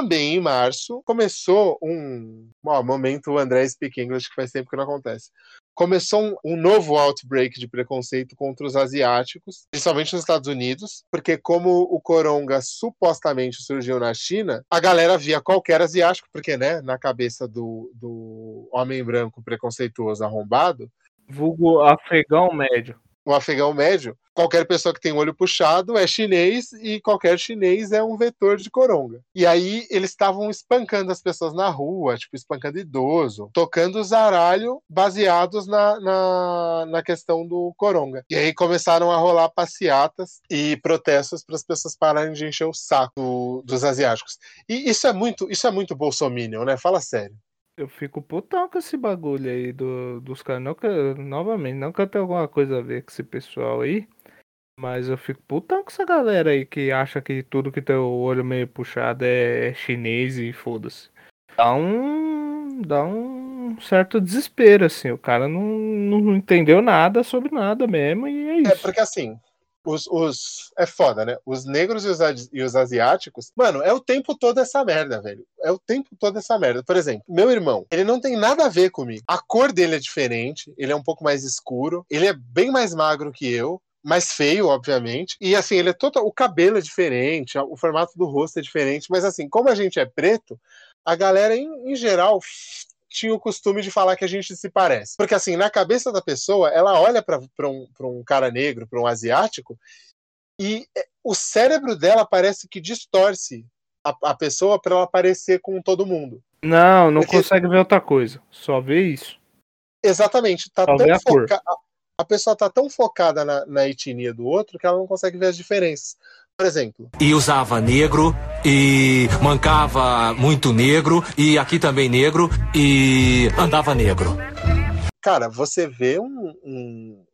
Speaker 3: Também em março começou um ó, momento André Speak English que faz tempo que não acontece. Começou um, um, novo outbreak de preconceito contra os asiáticos, principalmente nos Estados Unidos, porque como o coronga supostamente surgiu na China, a galera via qualquer asiático, porque, né, na cabeça do, do homem branco preconceituoso arrombado,
Speaker 4: vulgo afegão médio
Speaker 3: o afegão médio, qualquer pessoa que tem olho puxado é chinês e qualquer chinês é um vetor de coronga. E aí eles estavam espancando as pessoas na rua, tipo, espancando idoso, tocando zaralho baseados na, na, na questão do coronga. E aí começaram a rolar passeatas e protestos para as pessoas pararem de encher o saco do, dos asiáticos. E isso é muito, isso é muito bolsominion, né? Fala sério.
Speaker 4: Eu fico putão com esse bagulho aí do, dos caras. Não que, novamente, não que eu tenha alguma coisa a ver com esse pessoal aí. Mas eu fico putão com essa galera aí que acha que tudo que tem o olho meio puxado é chinês e foda-se. Dá um. Dá um certo desespero, assim. O cara não, não entendeu nada sobre nada mesmo e é, é isso.
Speaker 3: É, porque assim, os, os, É foda, né? Os negros e os, e os asiáticos. Mano, é o tempo todo essa merda, velho. É o tempo todo essa merda. Por exemplo, meu irmão, ele não tem nada a ver comigo. A cor dele é diferente, ele é um pouco mais escuro, ele é bem mais magro que eu mais feio, obviamente. E assim, ele é todo. O cabelo é diferente, o formato do rosto é diferente, mas assim, como a gente é preto, a galera, em, em geral, tinha o costume de falar que a gente se parece. Porque, assim, na cabeça da pessoa, ela olha para um, um cara negro, para um asiático, e é, o cérebro dela parece que distorce a, a pessoa para ela parecer com todo mundo.
Speaker 4: Não, não Porque... consegue ver outra coisa. Só vê isso.
Speaker 3: Exatamente. Tá Só tão foca... a, a, pessoa tá tão focada na, na etnia do outro que ela não consegue ver as diferenças por exemplo.
Speaker 6: E usava negro, e mancava muito negro, e aqui também negro, e andava negro.
Speaker 3: Cara, você vê um, um,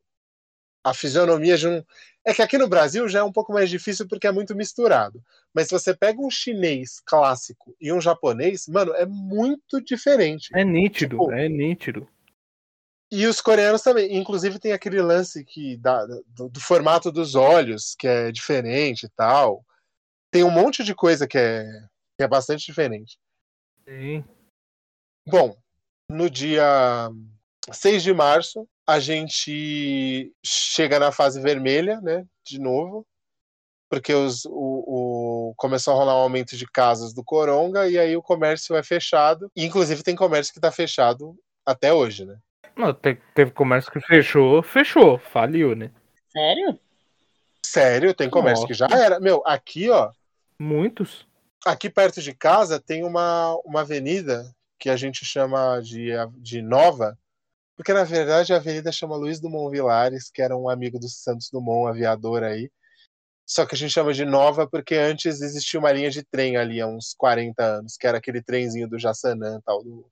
Speaker 3: a fisionomia de um. É que aqui no Brasil já é um pouco mais difícil porque é muito misturado. Mas se você pega um chinês clássico e um japonês, mano, é muito diferente.
Speaker 4: É nítido, tipo, é nítido.
Speaker 3: E os coreanos também. Inclusive tem aquele lance que da, do, do, formato dos olhos, que é diferente e tal. Tem um monte de coisa que é, que é bastante diferente.
Speaker 4: Sim.
Speaker 3: Bom, no dia 6 de março, a gente chega na fase vermelha, né? De novo. Porque os, o, o, começou a rolar um aumento de casos do Coronga e aí o comércio é fechado. E, inclusive tem comércio que está fechado até hoje, né?
Speaker 4: Não, te, teve comércio que fechou, fechou, faliu, né?
Speaker 2: Sério?
Speaker 3: Sério, tem comércio Nossa. que já era. Meu, aqui, ó.
Speaker 4: Muitos.
Speaker 3: Aqui perto de casa tem uma, uma avenida que a gente chama de, de Nova, porque na verdade a avenida chama Luiz Dumont Vilares, que era um amigo do Santos Dumont, aviador aí. Só que a gente chama de Nova porque antes existia uma linha de trem ali há uns 40 anos, que era aquele trenzinho do Jaçanã, tal, do,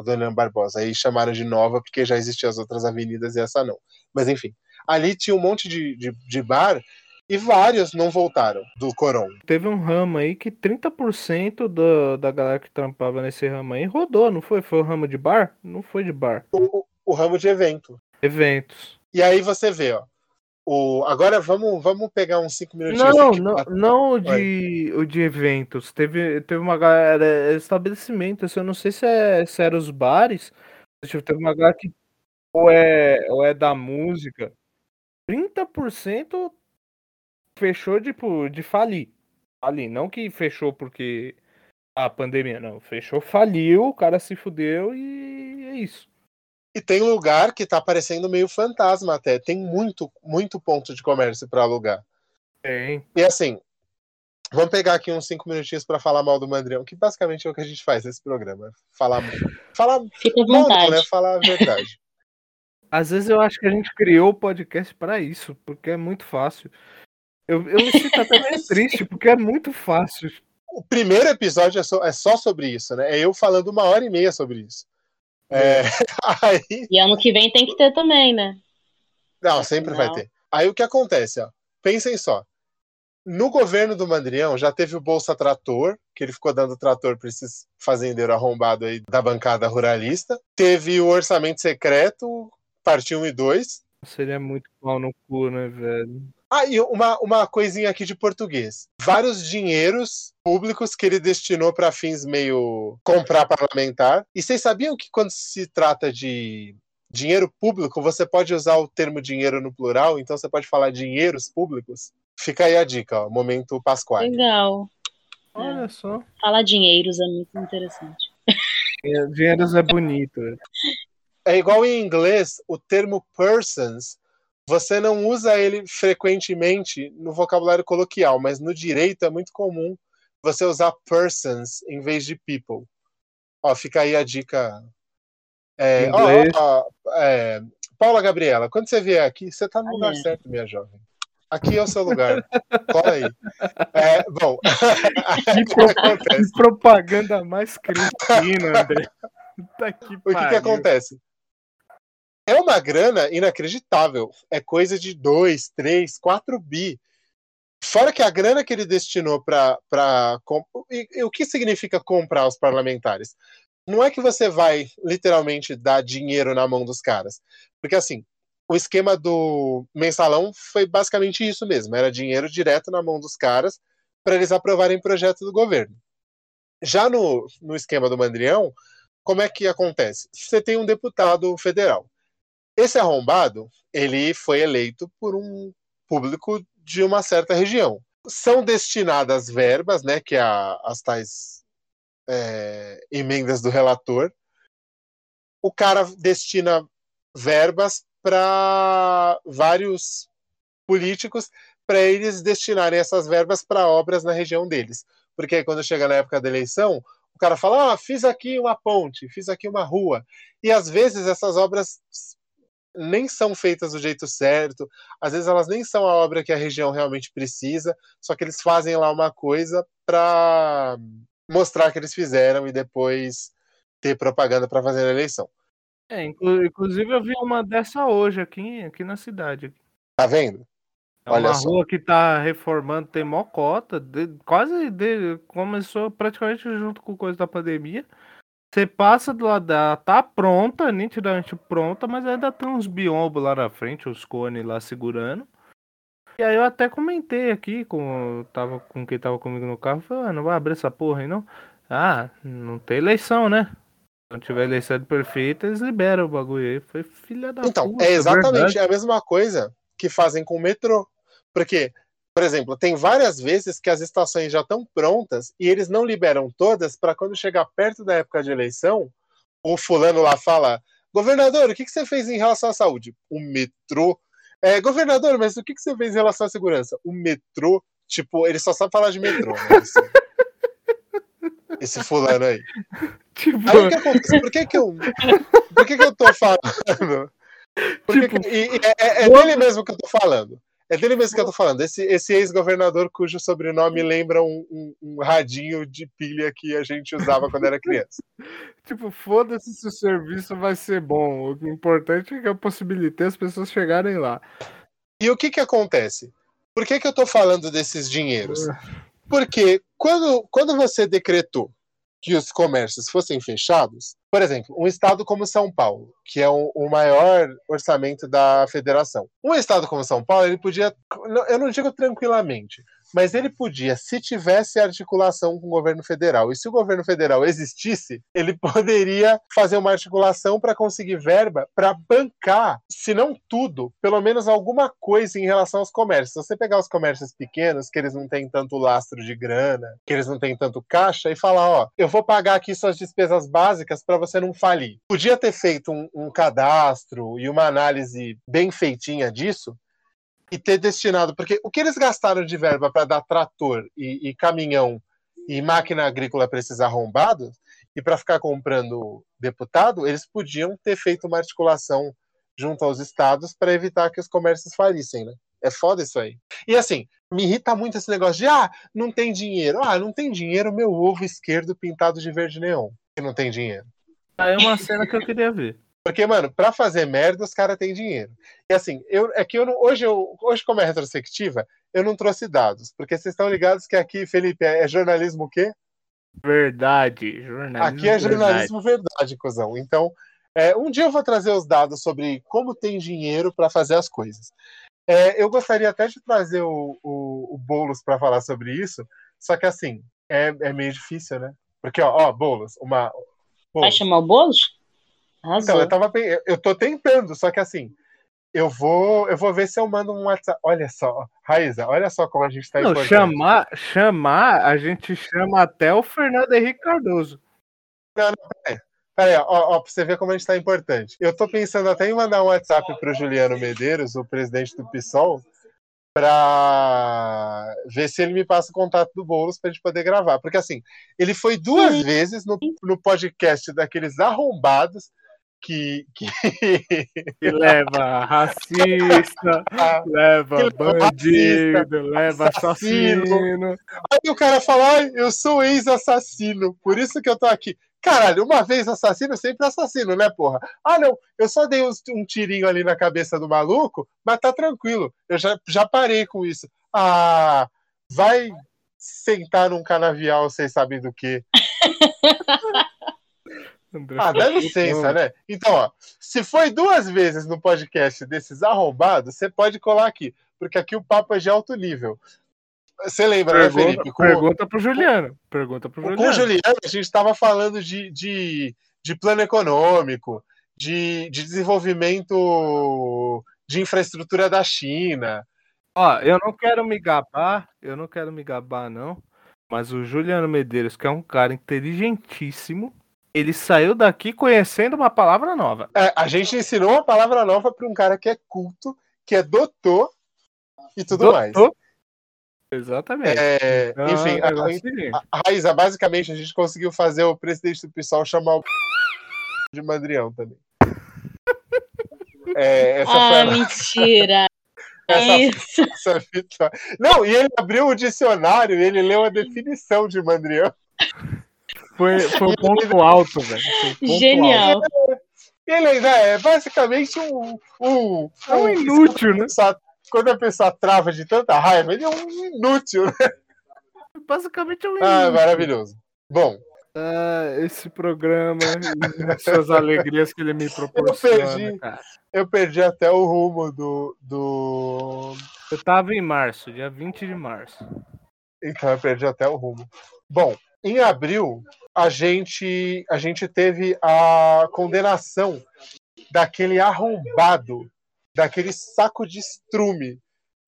Speaker 3: a Dona Barbosa. Aí chamaram de Nova porque já existiam as outras avenidas e essa não. Mas enfim, ali tinha um monte de, de, de bar e vários não voltaram do Coron.
Speaker 4: Teve um ramo aí que 30% da, da galera que trampava nesse ramo aí rodou, não foi? Foi o ramo de bar? Não foi de bar.
Speaker 3: O, o ramo de evento.
Speaker 4: Eventos.
Speaker 3: E aí você vê, ó. O, agora vamos, vamos pegar uns 5 minutinhos.
Speaker 4: Não, não, não o de, o de eventos. Teve, teve uma galera. É estabelecimento, assim, eu não sei se, é, se era os bares. Tipo, teve uma galera que ou é, ou é da música. 30% fechou tipo, de falir. Ali, não que fechou porque a pandemia, não. Fechou, faliu, o cara se fudeu e é isso.
Speaker 3: E tem lugar que tá parecendo meio fantasma até. Tem muito, muito ponto de comércio para alugar.
Speaker 4: Tem.
Speaker 3: E assim, vamos pegar aqui uns cinco minutinhos para falar mal do Mandrião, que basicamente é o que a gente faz nesse programa. Falar, falar
Speaker 2: Fica à vontade.
Speaker 3: né? Falar a verdade.
Speaker 4: Às vezes eu acho que a gente criou o podcast para isso, porque é muito fácil. Eu, eu me sinto até meio triste, porque é muito fácil.
Speaker 3: O primeiro episódio é só, é só sobre isso, né? É eu falando uma hora e meia sobre isso. É,
Speaker 2: aí... E ano que vem tem que ter também, né?
Speaker 3: Não, sempre Não. vai ter. Aí o que acontece, ó? Pensem só. No governo do Mandrião já teve o Bolsa Trator, que ele ficou dando trator para esses fazendeiros arrombados aí da bancada ruralista. Teve o orçamento secreto, parte 1 e 2,
Speaker 4: Seria muito pau no cu, né, velho?
Speaker 3: Ah, e uma, uma coisinha aqui de português. Vários dinheiros públicos que ele destinou para fins meio comprar parlamentar. E vocês sabiam que quando se trata de dinheiro público, você pode usar o termo dinheiro no plural, então você pode falar dinheiros públicos? Fica aí a dica, ó, momento Pascoal.
Speaker 2: Legal.
Speaker 4: Olha só.
Speaker 2: Falar dinheiros é muito interessante.
Speaker 4: É, Dinheiros é bonito.
Speaker 3: É igual em inglês, o termo persons, você não usa ele frequentemente no vocabulário coloquial, mas no direito é muito comum você usar persons em vez de people. Ó, fica aí a dica. É, ó, ó, é, Paula Gabriela, quando você vier aqui, você tá no lugar certo, minha jovem. Aqui é o seu lugar. Cola aí. É, bom,
Speaker 4: Que,
Speaker 3: o que
Speaker 4: pro-
Speaker 3: acontece?
Speaker 4: que propaganda mais cretina, André. Que
Speaker 3: O que, que acontece? É uma grana inacreditável. É coisa de 2, 3, 4 bi. Fora que a grana que ele destinou para. E, e o que significa comprar os parlamentares? Não é que você vai literalmente dar dinheiro na mão dos caras. Porque assim, o esquema do mensalão foi basicamente isso mesmo: era dinheiro direto na mão dos caras para eles aprovarem projeto do governo. Já no, no esquema do Mandrião, como é que acontece? Você tem um deputado federal. Esse arrombado, ele foi eleito por um público de uma certa região. São destinadas verbas, né, que é a, as tais é, emendas do relator. O cara destina verbas para vários políticos para eles destinarem essas verbas para obras na região deles. Porque aí, quando chega na época da eleição, o cara fala: ah, fiz aqui uma ponte, fiz aqui uma rua. E às vezes essas obras nem são feitas do jeito certo, às vezes elas nem são a obra que a região realmente precisa, só que eles fazem lá uma coisa para mostrar que eles fizeram e depois ter propaganda para fazer a eleição.
Speaker 4: É, inclu- inclusive eu vi uma dessa hoje aqui, aqui na cidade.
Speaker 3: Tá vendo?
Speaker 4: É
Speaker 3: Olha
Speaker 4: uma
Speaker 3: só.
Speaker 4: rua que tá reformando, tem mó cota, de- quase de- começou praticamente junto com coisa da pandemia. Você passa do lado dela, tá pronta, nitidamente pronta, mas ainda tem uns biombos lá na frente, os cones lá segurando. E aí eu até comentei aqui com tava com quem tava comigo no carro, falei, ah, não vai abrir essa porra aí não? Ah, não tem eleição, né? Se não tiver eleição perfeita, eles liberam o bagulho aí. Foi filha da
Speaker 3: Então,
Speaker 4: puta,
Speaker 3: é exatamente
Speaker 4: verdade.
Speaker 3: a mesma coisa que fazem com o metrô. Porque, por exemplo, tem várias vezes que as estações já estão prontas e eles não liberam todas para quando chegar perto da época de eleição, o fulano lá fala: governador, o que, que você fez em relação à saúde? O metrô. É, governador, mas o que, que você fez em relação à segurança? O metrô. Tipo, ele só sabe falar de metrô. Né? Esse, esse fulano aí.
Speaker 4: Tipo,
Speaker 3: Aí o que acontece? Por que que eu, por que que eu tô falando?
Speaker 4: Tipo,
Speaker 3: que- é, é- é dele mesmo que eu tô falando. É dele mesmo que eu tô falando. Esse, esse ex-governador cujo sobrenome lembra um, um- um radinho de pilha que a gente usava quando era criança.
Speaker 4: Tipo, foda-se se o serviço vai ser bom. O importante é que eu possibilitei as pessoas chegarem lá.
Speaker 3: E o que que acontece? Por que que eu tô falando desses dinheiros? Porque quando, quando você decretou que os comércios fossem fechados, por exemplo, um estado como São Paulo, que é o, maior orçamento da federação. Um estado como São Paulo, ele podia, eu não digo tranquilamente, mas ele podia, se tivesse articulação com o governo federal, e se o governo federal existisse, ele poderia fazer uma articulação para conseguir verba para bancar, se não tudo, pelo menos alguma coisa em relação aos comércios. Se você pegar os comércios pequenos, que eles não têm tanto lastro de grana, que eles não têm tanto caixa, e falar: ó, eu vou pagar aqui suas despesas básicas para você não falir. Podia ter feito um, um cadastro e uma análise bem feitinha disso e ter destinado, porque o que eles gastaram de verba para dar trator e, e caminhão e máquina agrícola para esses arrombados e para ficar comprando deputado, eles podiam ter feito uma articulação junto aos estados para evitar que os comércios falissem, né? É foda isso aí. E assim, me irrita muito esse negócio de ah, não tem dinheiro. Ah, não tem dinheiro, meu ovo esquerdo pintado de verde neon. Que não tem dinheiro.
Speaker 4: Aí é uma cena que eu queria ver.
Speaker 3: Porque, mano, pra fazer merda, os caras têm dinheiro. E assim, eu, é que eu não, hoje, eu, hoje, como é retrospectiva, eu não trouxe dados. Porque vocês estão ligados que aqui, Felipe, é, é jornalismo o quê?
Speaker 4: Verdade. Jornalismo.
Speaker 3: Aqui é
Speaker 4: verdade.
Speaker 3: jornalismo verdade, cuzão. Então, É, um dia eu vou trazer os dados sobre como tem dinheiro para fazer as coisas. É, eu gostaria até de trazer o, o, o Boulos para falar sobre isso, só que assim, é, é meio difícil, né? Porque, ó, ó Boulos, uma.
Speaker 2: Vai
Speaker 3: Boulos.
Speaker 2: chamar o Boulos?
Speaker 3: Então, eu tava eu- tô tentando, só que assim, eu vou, eu vou ver se eu mando um WhatsApp. Olha só, Raíza, olha só como a gente tá
Speaker 4: Não,
Speaker 3: importante.
Speaker 4: chamar, chamar, a gente chama até o Fernando Henrique Cardoso.
Speaker 3: Peraí, ó, ó, pra você ver como a gente tá importante. Eu tô pensando até em mandar um WhatsApp pro Juliano Medeiros, o presidente do PSOL, pra ver se ele me passa o contato do Boulos pra gente poder gravar. Porque assim, ele foi duas vezes no, no podcast daqueles arrombados que. que...
Speaker 4: Que leva racista, leva
Speaker 3: Que leva
Speaker 4: bandido,
Speaker 3: racista,
Speaker 4: leva
Speaker 3: assassino.
Speaker 4: assassino.
Speaker 3: Aí o cara fala, ai, eu sou ex-assassino, por isso que eu tô aqui. Caralho, uma vez assassino, sempre assassino, né, porra? Ah, não, eu só dei uns- um tirinho ali na cabeça do maluco, mas tá tranquilo, eu já, já parei com isso. Ah, vai sentar num canavial, vocês sabem do quê?
Speaker 4: André
Speaker 3: Ah, dá licença, né? Então, ó, se foi duas vezes no podcast desses arrombados, você pode colar aqui, porque aqui o papo é de alto nível. Você lembra, né,
Speaker 4: Pergunta,
Speaker 3: Felipe? Com-
Speaker 4: pergunta pro Juliano. Pergunta pro
Speaker 3: Com o
Speaker 4: Juliano.
Speaker 3: Juliano, a gente estava falando de, de, de plano econômico, de, de desenvolvimento de infraestrutura da China.
Speaker 4: Ó, eu não quero me gabar, eu não quero me gabar, não. Mas o Juliano Medeiros, que é um cara inteligentíssimo, ele saiu daqui conhecendo uma palavra nova.
Speaker 3: É, a gente ensinou uma palavra nova para um cara que é culto, que é doutor e tudo mais.
Speaker 4: Doutor. Exatamente.
Speaker 3: É,
Speaker 4: Então,
Speaker 3: enfim,
Speaker 4: é
Speaker 3: a,
Speaker 4: de-
Speaker 3: a Raíza, basicamente, a gente conseguiu fazer o presidente do PSOL chamar o de Mandrião também. É, essa foi
Speaker 2: Ah,
Speaker 3: a
Speaker 2: mentira.
Speaker 3: essa
Speaker 2: Isso.
Speaker 3: Essa. Não, e ele abriu o dicionário e ele leu a definição de mandrião.
Speaker 4: Foi, foi um ponto alto, velho. Um
Speaker 2: Genial.
Speaker 3: E ele ainda é basicamente um. um,
Speaker 4: alto. É um inútil, né?
Speaker 3: Quando a pessoa trava de tanta raiva, ele é um inútil. Né?
Speaker 4: Basicamente é um inútil.
Speaker 3: Ah, maravilhoso. Bom,
Speaker 4: Ah, esse programa e suas alegrias que ele me
Speaker 3: perdi.
Speaker 4: proporciona, cara.
Speaker 3: eu perdi até o rumo do. do...
Speaker 4: Eu tava em março, dia 20 de março.
Speaker 3: Então eu perdi até o rumo. Bom, em abril, a gente, a gente teve a condenação daquele arrombado, daquele saco de estrume,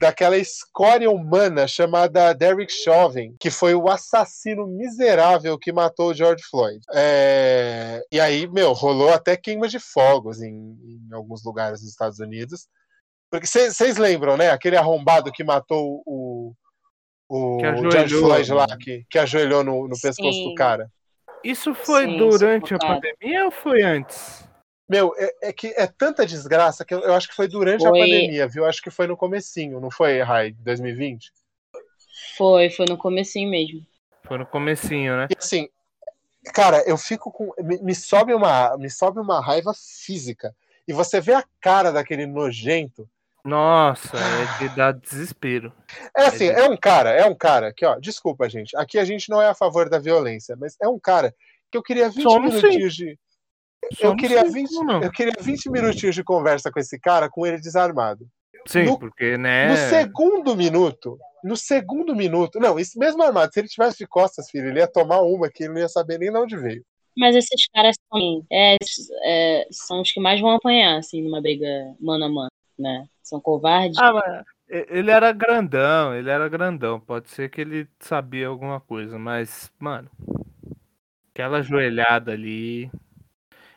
Speaker 3: daquela escória humana chamada Derek Chauvin, que foi o assassino miserável que matou o George Floyd. É, E aí, meu, rolou até queima de fogos em, em alguns lugares dos Estados Unidos. Porque vocês lembram, né? Aquele arrombado que matou o, o
Speaker 4: Que
Speaker 3: George Floyd lá, que, que ajoelhou no, no pescoço do cara.
Speaker 4: Isso foi
Speaker 2: Sim,
Speaker 4: durante a pandemia ou foi antes?
Speaker 3: Meu, é, é que é tanta desgraça que eu, eu acho que foi durante a
Speaker 2: Foi.
Speaker 3: pandemia, viu? Acho que foi no comecinho, não foi, Rai, 2020?
Speaker 2: Foi, foi no comecinho mesmo.
Speaker 4: Foi no comecinho, né?
Speaker 3: E assim, cara, eu fico com. Me, me sobe uma, me sobe uma raiva física. E você vê a cara daquele nojento.
Speaker 4: Nossa, é de dar desespero.
Speaker 3: É assim,
Speaker 4: É de-
Speaker 3: é um cara, é um cara que, ó, desculpa, gente. Aqui a gente não é a favor da violência, mas é um cara que eu queria 20
Speaker 4: Somos sim.
Speaker 3: minutinhos de. Eu
Speaker 4: Somos
Speaker 3: queria,
Speaker 4: sim,
Speaker 3: 20,
Speaker 4: como não?
Speaker 3: eu queria 20 minutinhos de conversa com esse cara, com ele desarmado.
Speaker 4: Sim,
Speaker 3: no-
Speaker 4: porque, né?
Speaker 3: No segundo minuto, no segundo minuto, não, isso mesmo armado, se ele tivesse de costas, filho, ele ia tomar uma que ele não ia saber nem de onde veio.
Speaker 2: Mas esses caras são, é, é, são os que mais vão apanhar, assim, numa briga mano a mano, né? São covardes.
Speaker 4: Ah, mas ele era grandão, ele era grandão. Pode ser que ele sabia alguma coisa, mas, mano, aquela joelhada ali.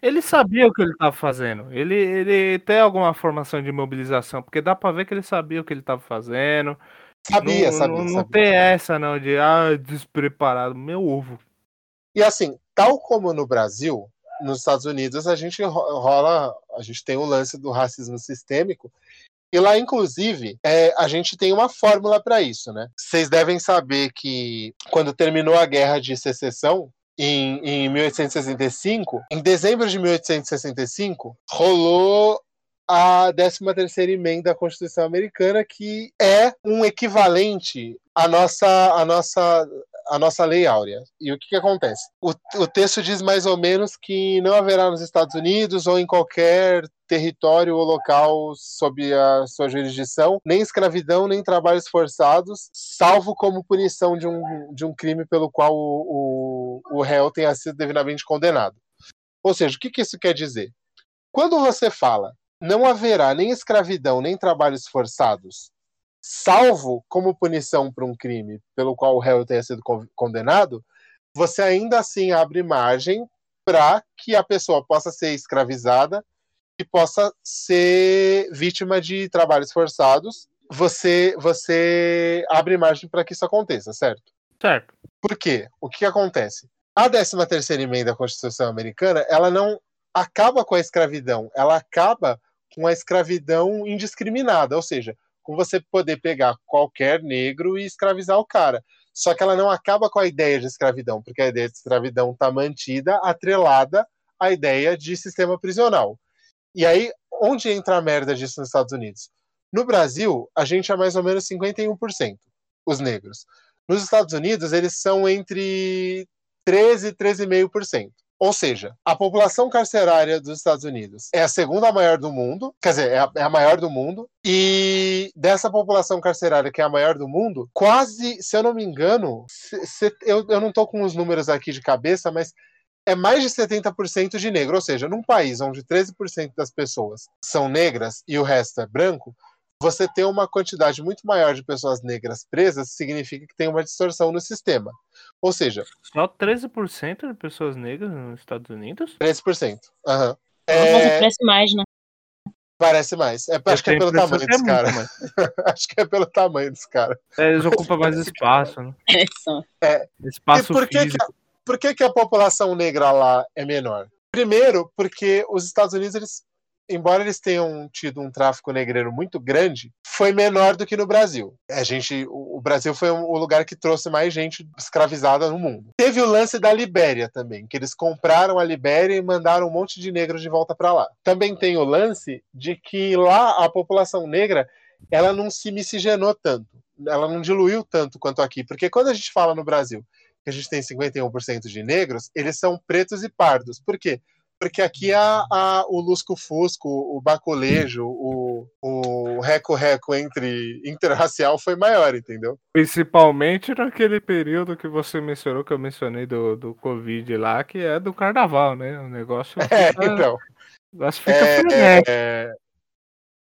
Speaker 4: Ele sabia o que ele tava fazendo. Ele, ele tem alguma formação de mobilização, porque dá pra ver que ele sabia o que ele tava fazendo.
Speaker 3: Sabia,
Speaker 4: não,
Speaker 3: sabia,
Speaker 4: não, não
Speaker 3: sabia.
Speaker 4: tem essa, não, de ah, despreparado. Meu ovo.
Speaker 3: E assim, tal como no Brasil, nos Estados Unidos, a gente ro- rola, a gente tem o lance do racismo sistêmico. E lá, inclusive, é, a gente tem uma fórmula para isso, né? Vocês devem saber que quando terminou a Guerra de Secessão, em, em 1865, em dezembro de 1865, rolou a 13ª emenda à Constituição Americana, que é um equivalente à nossa, à nossa a nossa lei áurea. E o que, que acontece? O, o texto diz mais ou menos que não haverá nos Estados Unidos ou em qualquer território ou local sob a sua jurisdição, nem escravidão, nem trabalhos forçados, salvo como punição de um, de um crime pelo qual o, o, o réu tenha sido devidamente condenado. Ou seja, o que, que isso quer dizer? Quando você fala não haverá nem escravidão, nem trabalhos forçados, salvo como punição por um crime pelo qual o réu tenha sido condenado, você ainda assim abre margem para que a pessoa possa ser escravizada e possa ser vítima de trabalhos forçados. Você, você abre margem para que isso aconteça, certo?
Speaker 4: Certo.
Speaker 3: Por quê? O que, que acontece? A 13 terceira emenda da Constituição Americana, ela não acaba com a escravidão, ela acaba com a escravidão indiscriminada, ou seja, com você poder pegar qualquer negro e escravizar o cara. Só que ela não acaba com a ideia de escravidão, porque a ideia de escravidão está mantida, atrelada à ideia de sistema prisional. E aí, onde entra a merda disso nos Estados Unidos? No Brasil, a gente é mais ou menos 51%, os negros. Nos Estados Unidos, eles são entre 13 e 13,5%. Ou seja, a população carcerária dos Estados Unidos é a segunda maior do mundo, quer dizer, é a, é a, maior do mundo, e dessa população carcerária que é a maior do mundo, quase, se eu não me engano, se, se, eu, eu não estou com os números aqui de cabeça, mas é mais de 70% de negro. Ou seja, num país onde 13% das pessoas são negras e o resto é branco, você ter uma quantidade muito maior de pessoas negras presas significa que tem uma distorção no sistema. Ou seja.
Speaker 4: Só 13% de pessoas negras nos Estados Unidos?
Speaker 3: 13%. Uhum.
Speaker 2: É... Parece mais, né?
Speaker 3: Parece mais. É, acho que é pelo tamanho dos caras. acho que é pelo tamanho dos caras.
Speaker 4: É, eles ocupam mais espaço, né?
Speaker 3: É.
Speaker 4: Espaço
Speaker 3: e por que
Speaker 4: físico.
Speaker 3: Que a, por que, que a população negra lá é menor? Primeiro, porque os Estados Unidos eles embora eles tenham tido um tráfico negreiro muito grande, foi menor do que no Brasil. A gente, o Brasil foi o lugar que trouxe mais gente escravizada no mundo. Teve o lance da Libéria também, que eles compraram a Libéria e mandaram um monte de negros de volta para lá. Também tem o lance de que lá a população negra ela não se miscigenou tanto, ela não diluiu tanto quanto aqui, porque quando a gente fala no Brasil que a gente tem 51% de negros, eles são pretos e pardos. Por quê? Porque aqui a, a, o lusco-fusco, o baculejo, o, o reco-reco entre interracial foi maior, entendeu?
Speaker 4: Principalmente naquele período que você mencionou, que eu mencionei do, do Covid lá, que é do carnaval, né? O negócio
Speaker 3: é, fica, então.
Speaker 4: O negócio fica é,
Speaker 3: é,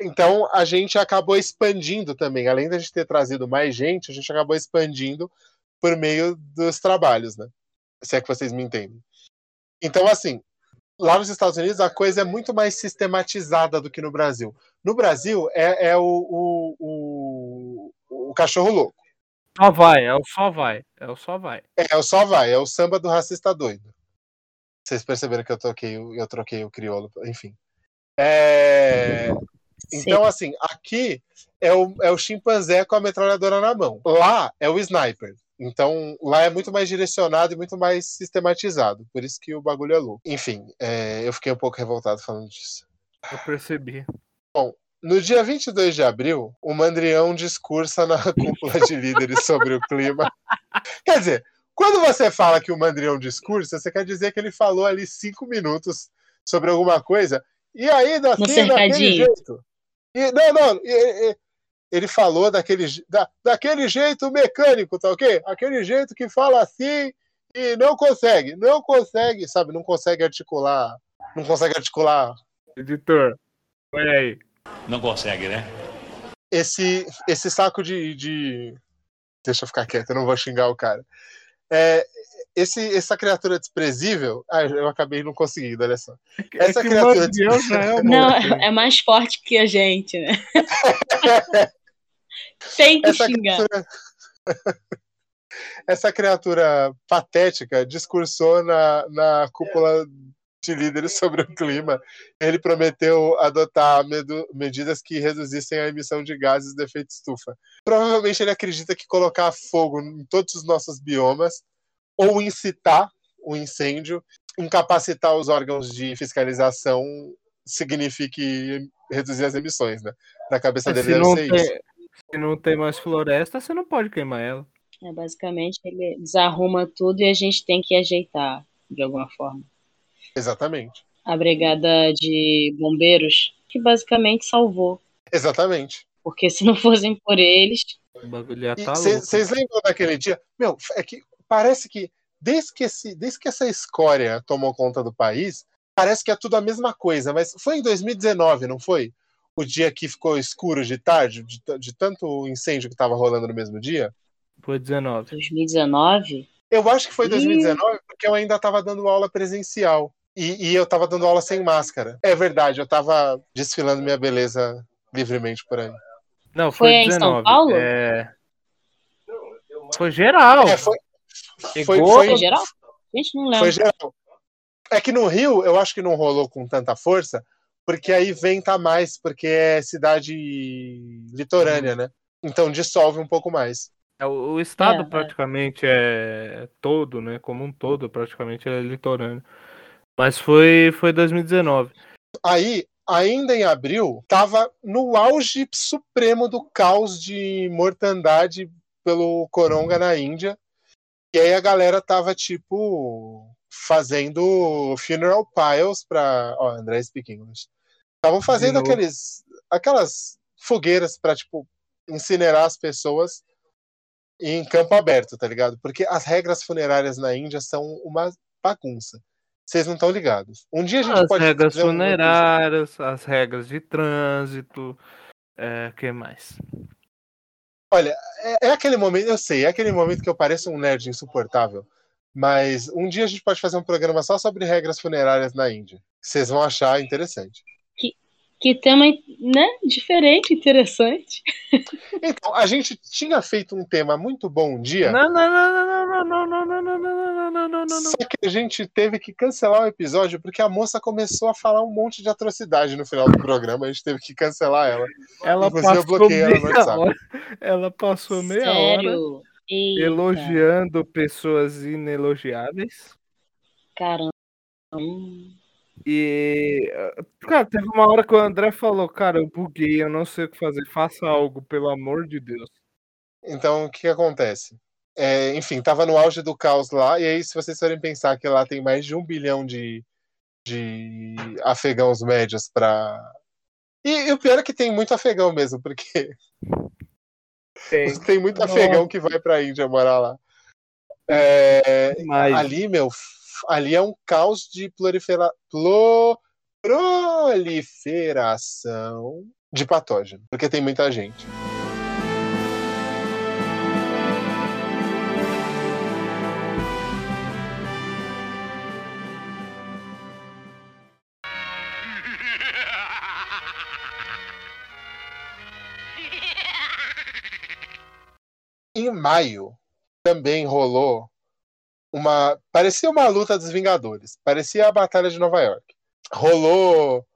Speaker 3: Então a gente acabou expandindo também, além de a gente ter trazido mais gente, a gente acabou expandindo por meio dos trabalhos, né? Se é que vocês me entendem. Então, assim, lá nos Estados Unidos a coisa é muito mais sistematizada do que no Brasil. No Brasil é, é o, o, o, o, cachorro louco.
Speaker 4: Só vai, é o só vai. É o só vai.
Speaker 3: É, é o só vai, é o samba do racista doido. Vocês perceberam que eu troquei, eu troquei o crioulo, enfim. É... Então, assim, aqui é o, é o chimpanzé com a metralhadora na mão. Lá é o sniper. Então, lá é muito mais direcionado e muito mais sistematizado. Por isso que o bagulho é louco. Enfim, é, eu fiquei um pouco revoltado falando disso.
Speaker 4: Eu percebi.
Speaker 3: Bom, no dia 22 de abril, o Mandrião discursa na cúpula de líderes sobre o clima. Quer dizer, quando você fala que o Mandrião discursa, você quer dizer que ele falou ali cinco minutos sobre alguma coisa, e aí, assim, daquele jeito. E, não, não, e, e, ele falou daquele, da, daquele jeito mecânico, tá ok? Aquele jeito que fala assim e não consegue, não consegue, sabe? Não consegue articular, não consegue articular.
Speaker 4: Editor, olha aí.
Speaker 5: Não consegue, né?
Speaker 3: Esse, esse saco de, de... Deixa eu ficar quieto, eu não vou xingar o cara. É, esse, essa criatura desprezível. Ah, eu acabei não conseguindo, olha só.
Speaker 2: É essa é criatura desprezível. Não, é mais forte que a gente, né? Tem que essa xingar. Criatura...
Speaker 3: essa criatura patética discursou na, na cúpula de líderes sobre o clima. Ele prometeu adotar medidas que reduzissem a emissão de gases de efeito estufa. Provavelmente ele acredita que colocar fogo em todos os nossos biomas ou incitar o incêndio, incapacitar os órgãos de fiscalização signifique reduzir as emissões, né? Na cabeça dele
Speaker 4: se
Speaker 3: deve ser
Speaker 4: tem,
Speaker 3: isso.
Speaker 4: Se não tem mais floresta, você não pode queimar ela.
Speaker 2: É, basicamente, ele desarruma tudo e a gente tem que ajeitar de alguma forma.
Speaker 3: Exatamente.
Speaker 2: A brigada de bombeiros, que basicamente salvou.
Speaker 3: Exatamente.
Speaker 2: Porque se não fossem por eles.
Speaker 4: O bagulho ia
Speaker 3: E
Speaker 4: tá.
Speaker 3: Vocês lembram daquele dia? Meu, é que parece que desde que, esse, desde que essa escória tomou conta do país, parece que é tudo a mesma coisa. Mas foi em 2019, não foi? O dia que ficou escuro de tarde, de, de tanto incêndio que estava rolando no mesmo dia?
Speaker 4: Foi 19.
Speaker 2: 2019?
Speaker 3: Eu acho que foi
Speaker 2: Ih.
Speaker 3: 2019, porque eu ainda estava dando aula presencial. E, e eu estava dando aula sem máscara. É verdade, eu estava desfilando minha beleza livremente por aí.
Speaker 4: Não,
Speaker 2: Foi
Speaker 4: foi,
Speaker 2: em São
Speaker 4: 19.
Speaker 2: Paulo?
Speaker 4: É... Foi geral.
Speaker 3: É, foi, foi,
Speaker 2: Foi
Speaker 3: foi,
Speaker 2: geral? Gente, não lembro.
Speaker 3: Foi geral. É que no Rio, eu acho que não rolou com tanta força, porque aí venta mais, porque é cidade litorânea, né? Então dissolve um pouco mais.
Speaker 4: É, O, estado
Speaker 2: É, é.
Speaker 4: praticamente é todo, né? Como um todo, praticamente é litorâneo. Mas foi, foi 2019.
Speaker 3: Aí, ainda em abril, tava no auge supremo do caos de mortandade pelo coronga na Índia. E aí a galera tava, tipo, fazendo funeral piles pra. Ó, André speak English. Estavam fazendo aqueles, aquelas fogueiras pra, tipo, incinerar as pessoas em campo aberto, tá ligado? Porque as regras funerárias na Índia são uma bagunça. Vocês não estão ligados. Um dia a gente
Speaker 4: As
Speaker 3: pode
Speaker 4: regras
Speaker 3: fazer um
Speaker 4: funerárias, as regras de trânsito. É, que mais?
Speaker 3: Olha, é, é aquele momento, eu sei, é aquele momento que eu pareço um nerd insuportável. Mas um dia a gente pode fazer um programa só sobre regras funerárias na Índia. Vocês vão achar interessante.
Speaker 2: Que tema, né? Diferente, interessante.
Speaker 3: Então, a gente tinha feito um tema muito bom um dia,
Speaker 4: Não, não, não, não, não, não, não, não, não, não, não, não, não, não, não.
Speaker 3: só que a gente teve que cancelar o episódio porque a moça começou a falar um monte de atrocidade no final do programa. A gente teve que cancelar ela.
Speaker 4: Ela passou
Speaker 3: bloqueei ela no
Speaker 4: meia
Speaker 3: WhatsApp.
Speaker 4: hora. Ela passou meia hora
Speaker 2: Sério? Eita,
Speaker 4: elogiando pessoas inelogiáveis.
Speaker 2: Caramba. Hum.
Speaker 4: E, eh, cara, teve uma hora que o André falou, cara, eu buguei, eu não sei o que fazer, faça algo, pelo amor de Deus.
Speaker 3: Então, o que, acontece? É, enfim, tava no auge do caos lá, e aí, se vocês forem pensar que lá tem mais de um bilhão de, de afegãos médios para. E, e o pior é que tem muito afegão mesmo, porque
Speaker 4: Tem
Speaker 3: tem muito
Speaker 4: Nossa.
Speaker 3: afegão que vai pra Índia morar lá. É, ali, meu, ali é um caos de prolifera... plo- proliferação de patógeno, porque tem muita gente. Em maio também rolou uma. Parecia uma luta dos Vingadores, parecia a Batalha de Nova York. Rolou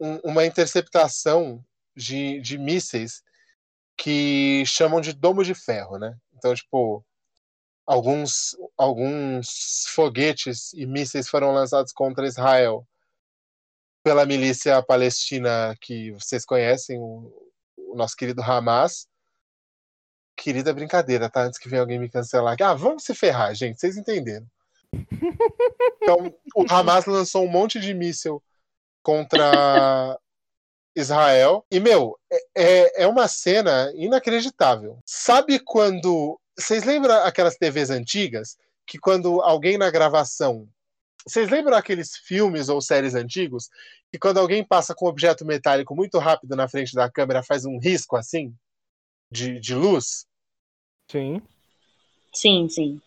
Speaker 3: um- uma interceptação de, de mísseis que chamam de domo de ferro, né? Então, tipo, alguns, alguns foguetes e mísseis foram lançados contra Israel pela milícia palestina que vocês conhecem, o, o nosso querido Hamas. Querida brincadeira, tá? Antes que venha alguém me cancelar. Ah, vamos se ferrar, gente, vocês entenderam. Então, o Hamas lançou um monte de míssil contra Israel. E, meu, é- é, é uma cena inacreditável. Sabe quando. Vocês lembram aquelas TVs antigas? Que quando alguém na gravação. Vocês lembram aqueles filmes ou séries antigos? Que quando alguém passa com um objeto metálico muito rápido na frente da câmera, faz um risco assim? De, de luz?
Speaker 4: Sim.
Speaker 2: Sim, sim.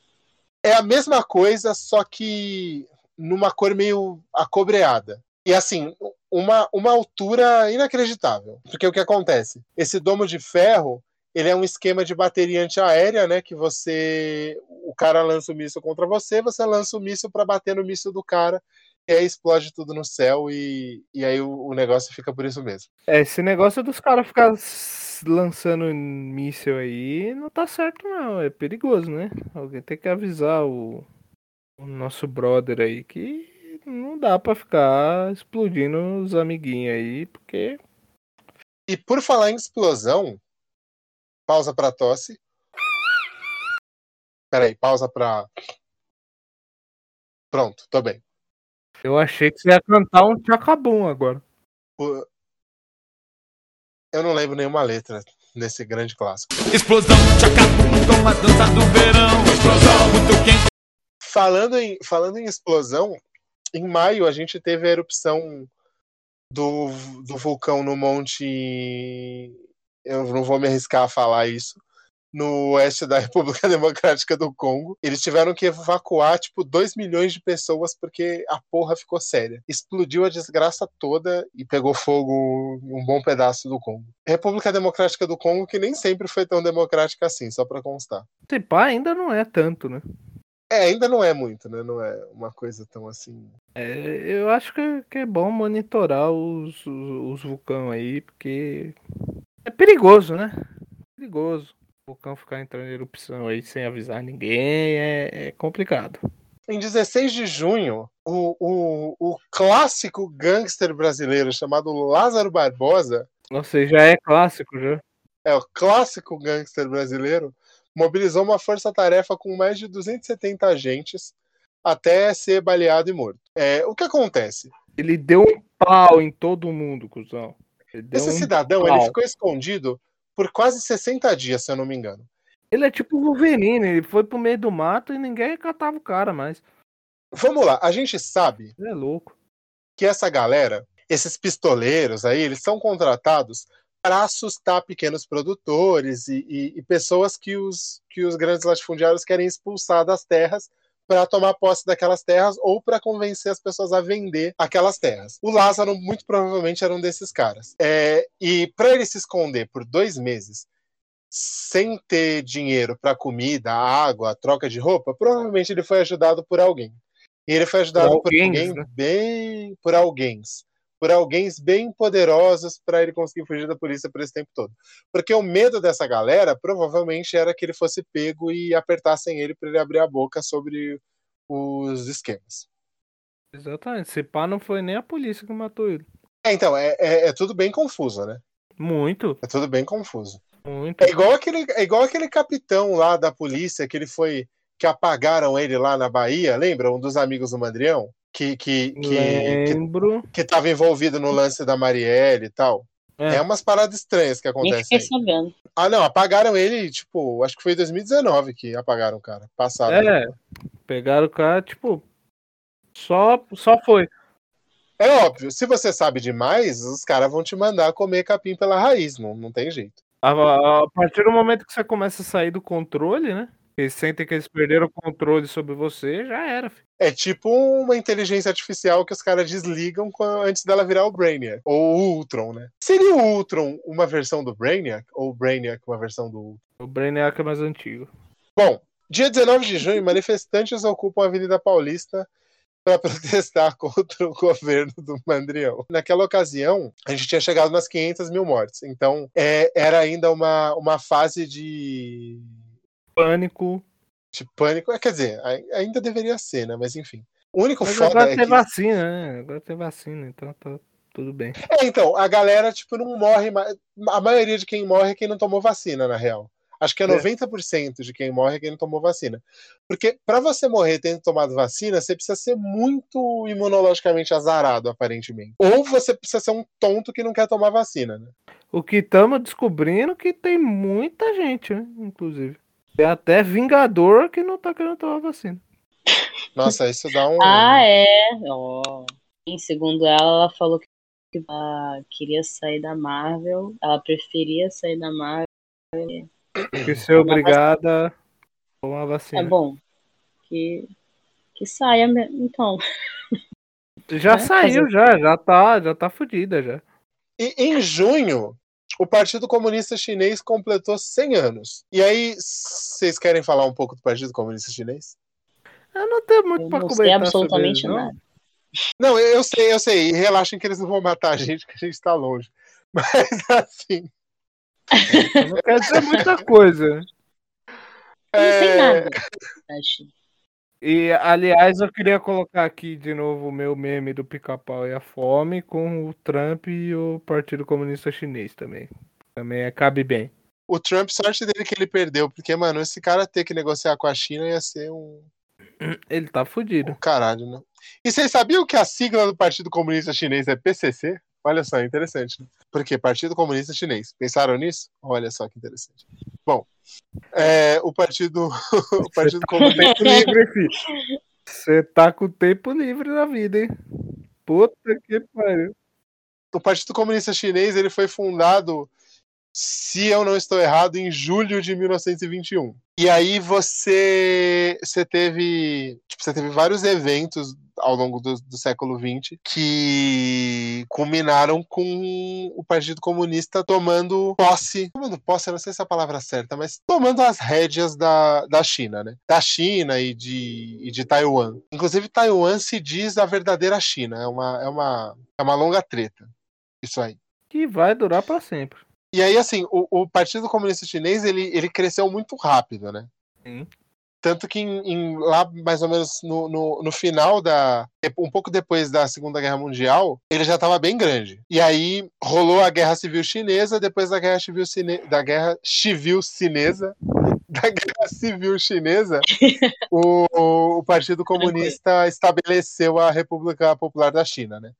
Speaker 3: é a mesma coisa, só que numa cor meio acobreada. E assim, uma, uma altura inacreditável. Porque o que acontece? Esse domo de ferro, ele é um esquema de bateria antiaérea, né? Que você. O cara lança o míssil contra você, você lança o míssil para bater no míssil do cara, e aí explode tudo no céu, e, e aí o, o negócio fica por isso mesmo.
Speaker 4: É, esse negócio dos caras ficar lançando míssil aí não tá certo não, é perigoso, né? Alguém tem que avisar o, o nosso brother aí que não dá pra ficar explodindo os amiguinhos aí, porque
Speaker 3: E por falar em explosão, pausa para tosse. Peraí, pausa pra. Pronto, tô bem.
Speaker 4: Eu achei que você ia cantar um tchacabum agora.
Speaker 3: O- Eu não lembro nenhuma letra nesse grande clássico.
Speaker 7: Explosão, tchacabum, toma dança do verão. Explosão, muito quente.
Speaker 3: Falando em, falando em explosão, em maio a gente teve a erupção do, do vulcão no Monte. Eu não vou me arriscar a falar isso. No oeste da República Democrática do Congo. Eles tiveram que evacuar, tipo, 2 milhões de pessoas porque a porra ficou séria. Explodiu a desgraça toda e pegou fogo um bom pedaço do Congo. República Democrática do Congo, que nem sempre foi tão democrática assim, só pra constar.
Speaker 4: Esse pá ainda não é tanto, né?
Speaker 3: É, ainda não é muito, né? Não é uma coisa tão assim.
Speaker 4: É, eu acho que, que é bom monitorar os, os, os vulcão aí, porque é perigoso, né? Perigoso. O vulcão ficar entrando em erupção aí sem avisar ninguém é, é complicado.
Speaker 3: Em 16 de junho, o, o, o clássico gangster brasileiro chamado Lázaro Barbosa,
Speaker 4: Nossa, já é clássico já.
Speaker 3: é o clássico gangster brasileiro, mobilizou uma força-tarefa com mais de 270 agentes até ser baleado e morto. É, o que acontece?
Speaker 4: Ele deu um pau em todo mundo, cuzão.
Speaker 3: Esse
Speaker 4: um
Speaker 3: cidadão
Speaker 4: pau.
Speaker 3: ele ficou escondido por quase 60 dias, se eu não me engano.
Speaker 4: Ele é tipo o Wolverine, ele foi pro meio do mato e ninguém catava o cara mais.
Speaker 3: Vamos lá, a gente sabe
Speaker 4: Ele é louco.
Speaker 3: que essa galera, esses pistoleiros aí, eles são contratados para assustar pequenos produtores e, e- e pessoas que os, que os grandes latifundiários querem expulsar das terras para tomar posse daquelas terras ou para convencer as pessoas a vender aquelas terras. O Lázaro, muito provavelmente, era um desses caras. É, e para ele se esconder por dois meses, sem ter dinheiro para comida, água, troca de roupa, provavelmente ele foi ajudado por alguém. E ele foi ajudado por,
Speaker 4: alguéns,
Speaker 3: alguém
Speaker 4: né?
Speaker 3: bem. por alguém. Por alguém bem poderosos para ele conseguir fugir da polícia por esse tempo todo. Porque o medo dessa galera provavelmente era que ele fosse pego e apertassem ele para ele abrir a boca sobre os esquemas.
Speaker 4: Exatamente. Esse pá não foi nem a polícia que matou ele.
Speaker 3: É, então, é, é- é tudo bem confuso, né?
Speaker 4: Muito,
Speaker 3: É tudo bem confuso.
Speaker 4: muito.
Speaker 3: É igual aquele, é igual aquele capitão lá da polícia que ele foi. que apagaram ele lá na Bahia, lembra? Um dos amigos do Mandrião? Que, que, que, que,
Speaker 4: Lembro.
Speaker 3: que tava envolvido no lance da Marielle e tal.
Speaker 4: É.
Speaker 3: É, umas paradas estranhas que
Speaker 2: Nem
Speaker 3: acontecem
Speaker 2: fiquei
Speaker 3: aí.
Speaker 2: sabendo.
Speaker 3: Ah, não, apagaram ele, tipo, acho que foi em 2019 que apagaram o cara. Passado.
Speaker 4: É, pegaram o cara, tipo, só, só foi.
Speaker 3: É óbvio, se você sabe demais, os caras vão te mandar comer capim pela raiz, não, não tem jeito.
Speaker 4: A- a partir do momento que você começa a sair do controle, né? Eles sentem que eles perderam o controle sobre você, já era. filho.
Speaker 3: É tipo uma inteligência artificial que os caras desligam antes dela virar o Brainiac, ou o Ultron, né? Seria o Ultron uma versão do Brainiac, ou o Brainiac uma versão do Ultron?
Speaker 4: O Brainiac é mais antigo.
Speaker 3: Bom, dia 19 de junho, manifestantes ocupam a Avenida Paulista para protestar contra o governo do Mandrião. Naquela ocasião, a gente tinha chegado nas 500 mil mortes, então é, era ainda uma, uma fase de,
Speaker 4: Pânico.
Speaker 3: de pânico. É, Quer dizer, ai- ainda deveria ser, né? Mas enfim. O único
Speaker 4: Mas
Speaker 3: foda
Speaker 4: agora
Speaker 3: é
Speaker 4: tem
Speaker 3: que...
Speaker 4: vacina, né? Agora tem vacina, então tá tudo bem.
Speaker 3: É, então, a galera, tipo, não morre. ma- A maioria de quem morre é quem não tomou vacina, na real. Acho que é
Speaker 4: É.
Speaker 3: 90% de quem morre é quem não tomou vacina. Porque pra você morrer tendo tomado vacina, você precisa ser muito imunologicamente azarado, aparentemente. Ou você precisa ser um tonto que não quer tomar vacina, né?
Speaker 4: O que estamos descobrindo é que tem muita gente, né? Inclusive. Tem até Vingador que não tá querendo tomar vacina.
Speaker 3: Nossa, isso dá um.
Speaker 2: Ah, é. Ó. Em segundo ela, ela falou que ela queria sair da Marvel. Ela preferia sair da Marvel.
Speaker 4: Que ser obrigada a tomar
Speaker 2: É
Speaker 4: vacina.
Speaker 2: bom. Que, que saia mesmo. Então.
Speaker 4: Já
Speaker 2: né?
Speaker 4: saiu, já, já tá, já tá fudida já.
Speaker 3: E em junho, o Partido Comunista Chinês completou 100 anos. E aí, vocês querem falar um pouco do Partido Comunista Chinês?
Speaker 4: Eu não tenho muito
Speaker 2: Eu
Speaker 4: pra
Speaker 2: não sei
Speaker 4: comentar
Speaker 2: absolutamente
Speaker 4: sobre eles, não.
Speaker 2: nada.
Speaker 3: Não, eu eu sei, eu sei. Relaxem que eles não vão matar a gente, que a gente tá longe. Mas assim.
Speaker 4: Não quer dizer muita coisa.
Speaker 2: Eu não sei
Speaker 3: é,
Speaker 2: nada. Acho.
Speaker 4: E, aliás, eu queria colocar aqui de novo o meu meme do pica-pau e a fome com o Trump e o Partido Comunista Chinês também. Também é, cabe bem.
Speaker 3: O Trump, sorte dele que ele perdeu, porque, mano, esse cara ter que negociar com a China ia ser um,
Speaker 4: Ele tá fudido.
Speaker 3: um caralho, né? E vocês sabiam que a sigla do Partido Comunista Chinês é PCC? Olha só, interessante. Né? Por quê? Partido Comunista Chinês. Pensaram nisso? Olha só que interessante. Bom, é, o Partido, o partido Comunista.
Speaker 4: Tempo livre, filho. Você tá com tempo livre na vida, hein? Puta que pariu.
Speaker 3: o Partido Comunista Chinês ele foi fundado, se eu não estou errado, em julho de 1921. E aí você, você teve, tipo, você teve vários eventos ao longo do, do século XX que culminaram com o Partido Comunista tomando posse, tomando posse, eu não sei se é a palavra certa, mas tomando as rédeas da, da China, né? Da China e de, e de Taiwan. Inclusive, Taiwan se diz a verdadeira China. É uma, é uma, é uma longa treta. Isso aí.
Speaker 4: Que vai durar pra sempre.
Speaker 3: E aí, assim, o, o Partido Comunista Chinês, ele, ele cresceu muito rápido, né?
Speaker 4: Sim.
Speaker 3: Tanto que em, em- lá, mais ou menos no, no, no final da. Um pouco depois da Segunda Guerra Mundial, ele já estava bem grande. E aí rolou a Guerra Civil Chinesa, depois da Guerra Civil, Cine, da guerra civil Chinesa. Da Guerra Civil Chinesa, o, o Partido Comunista estabeleceu a República Popular da China, né?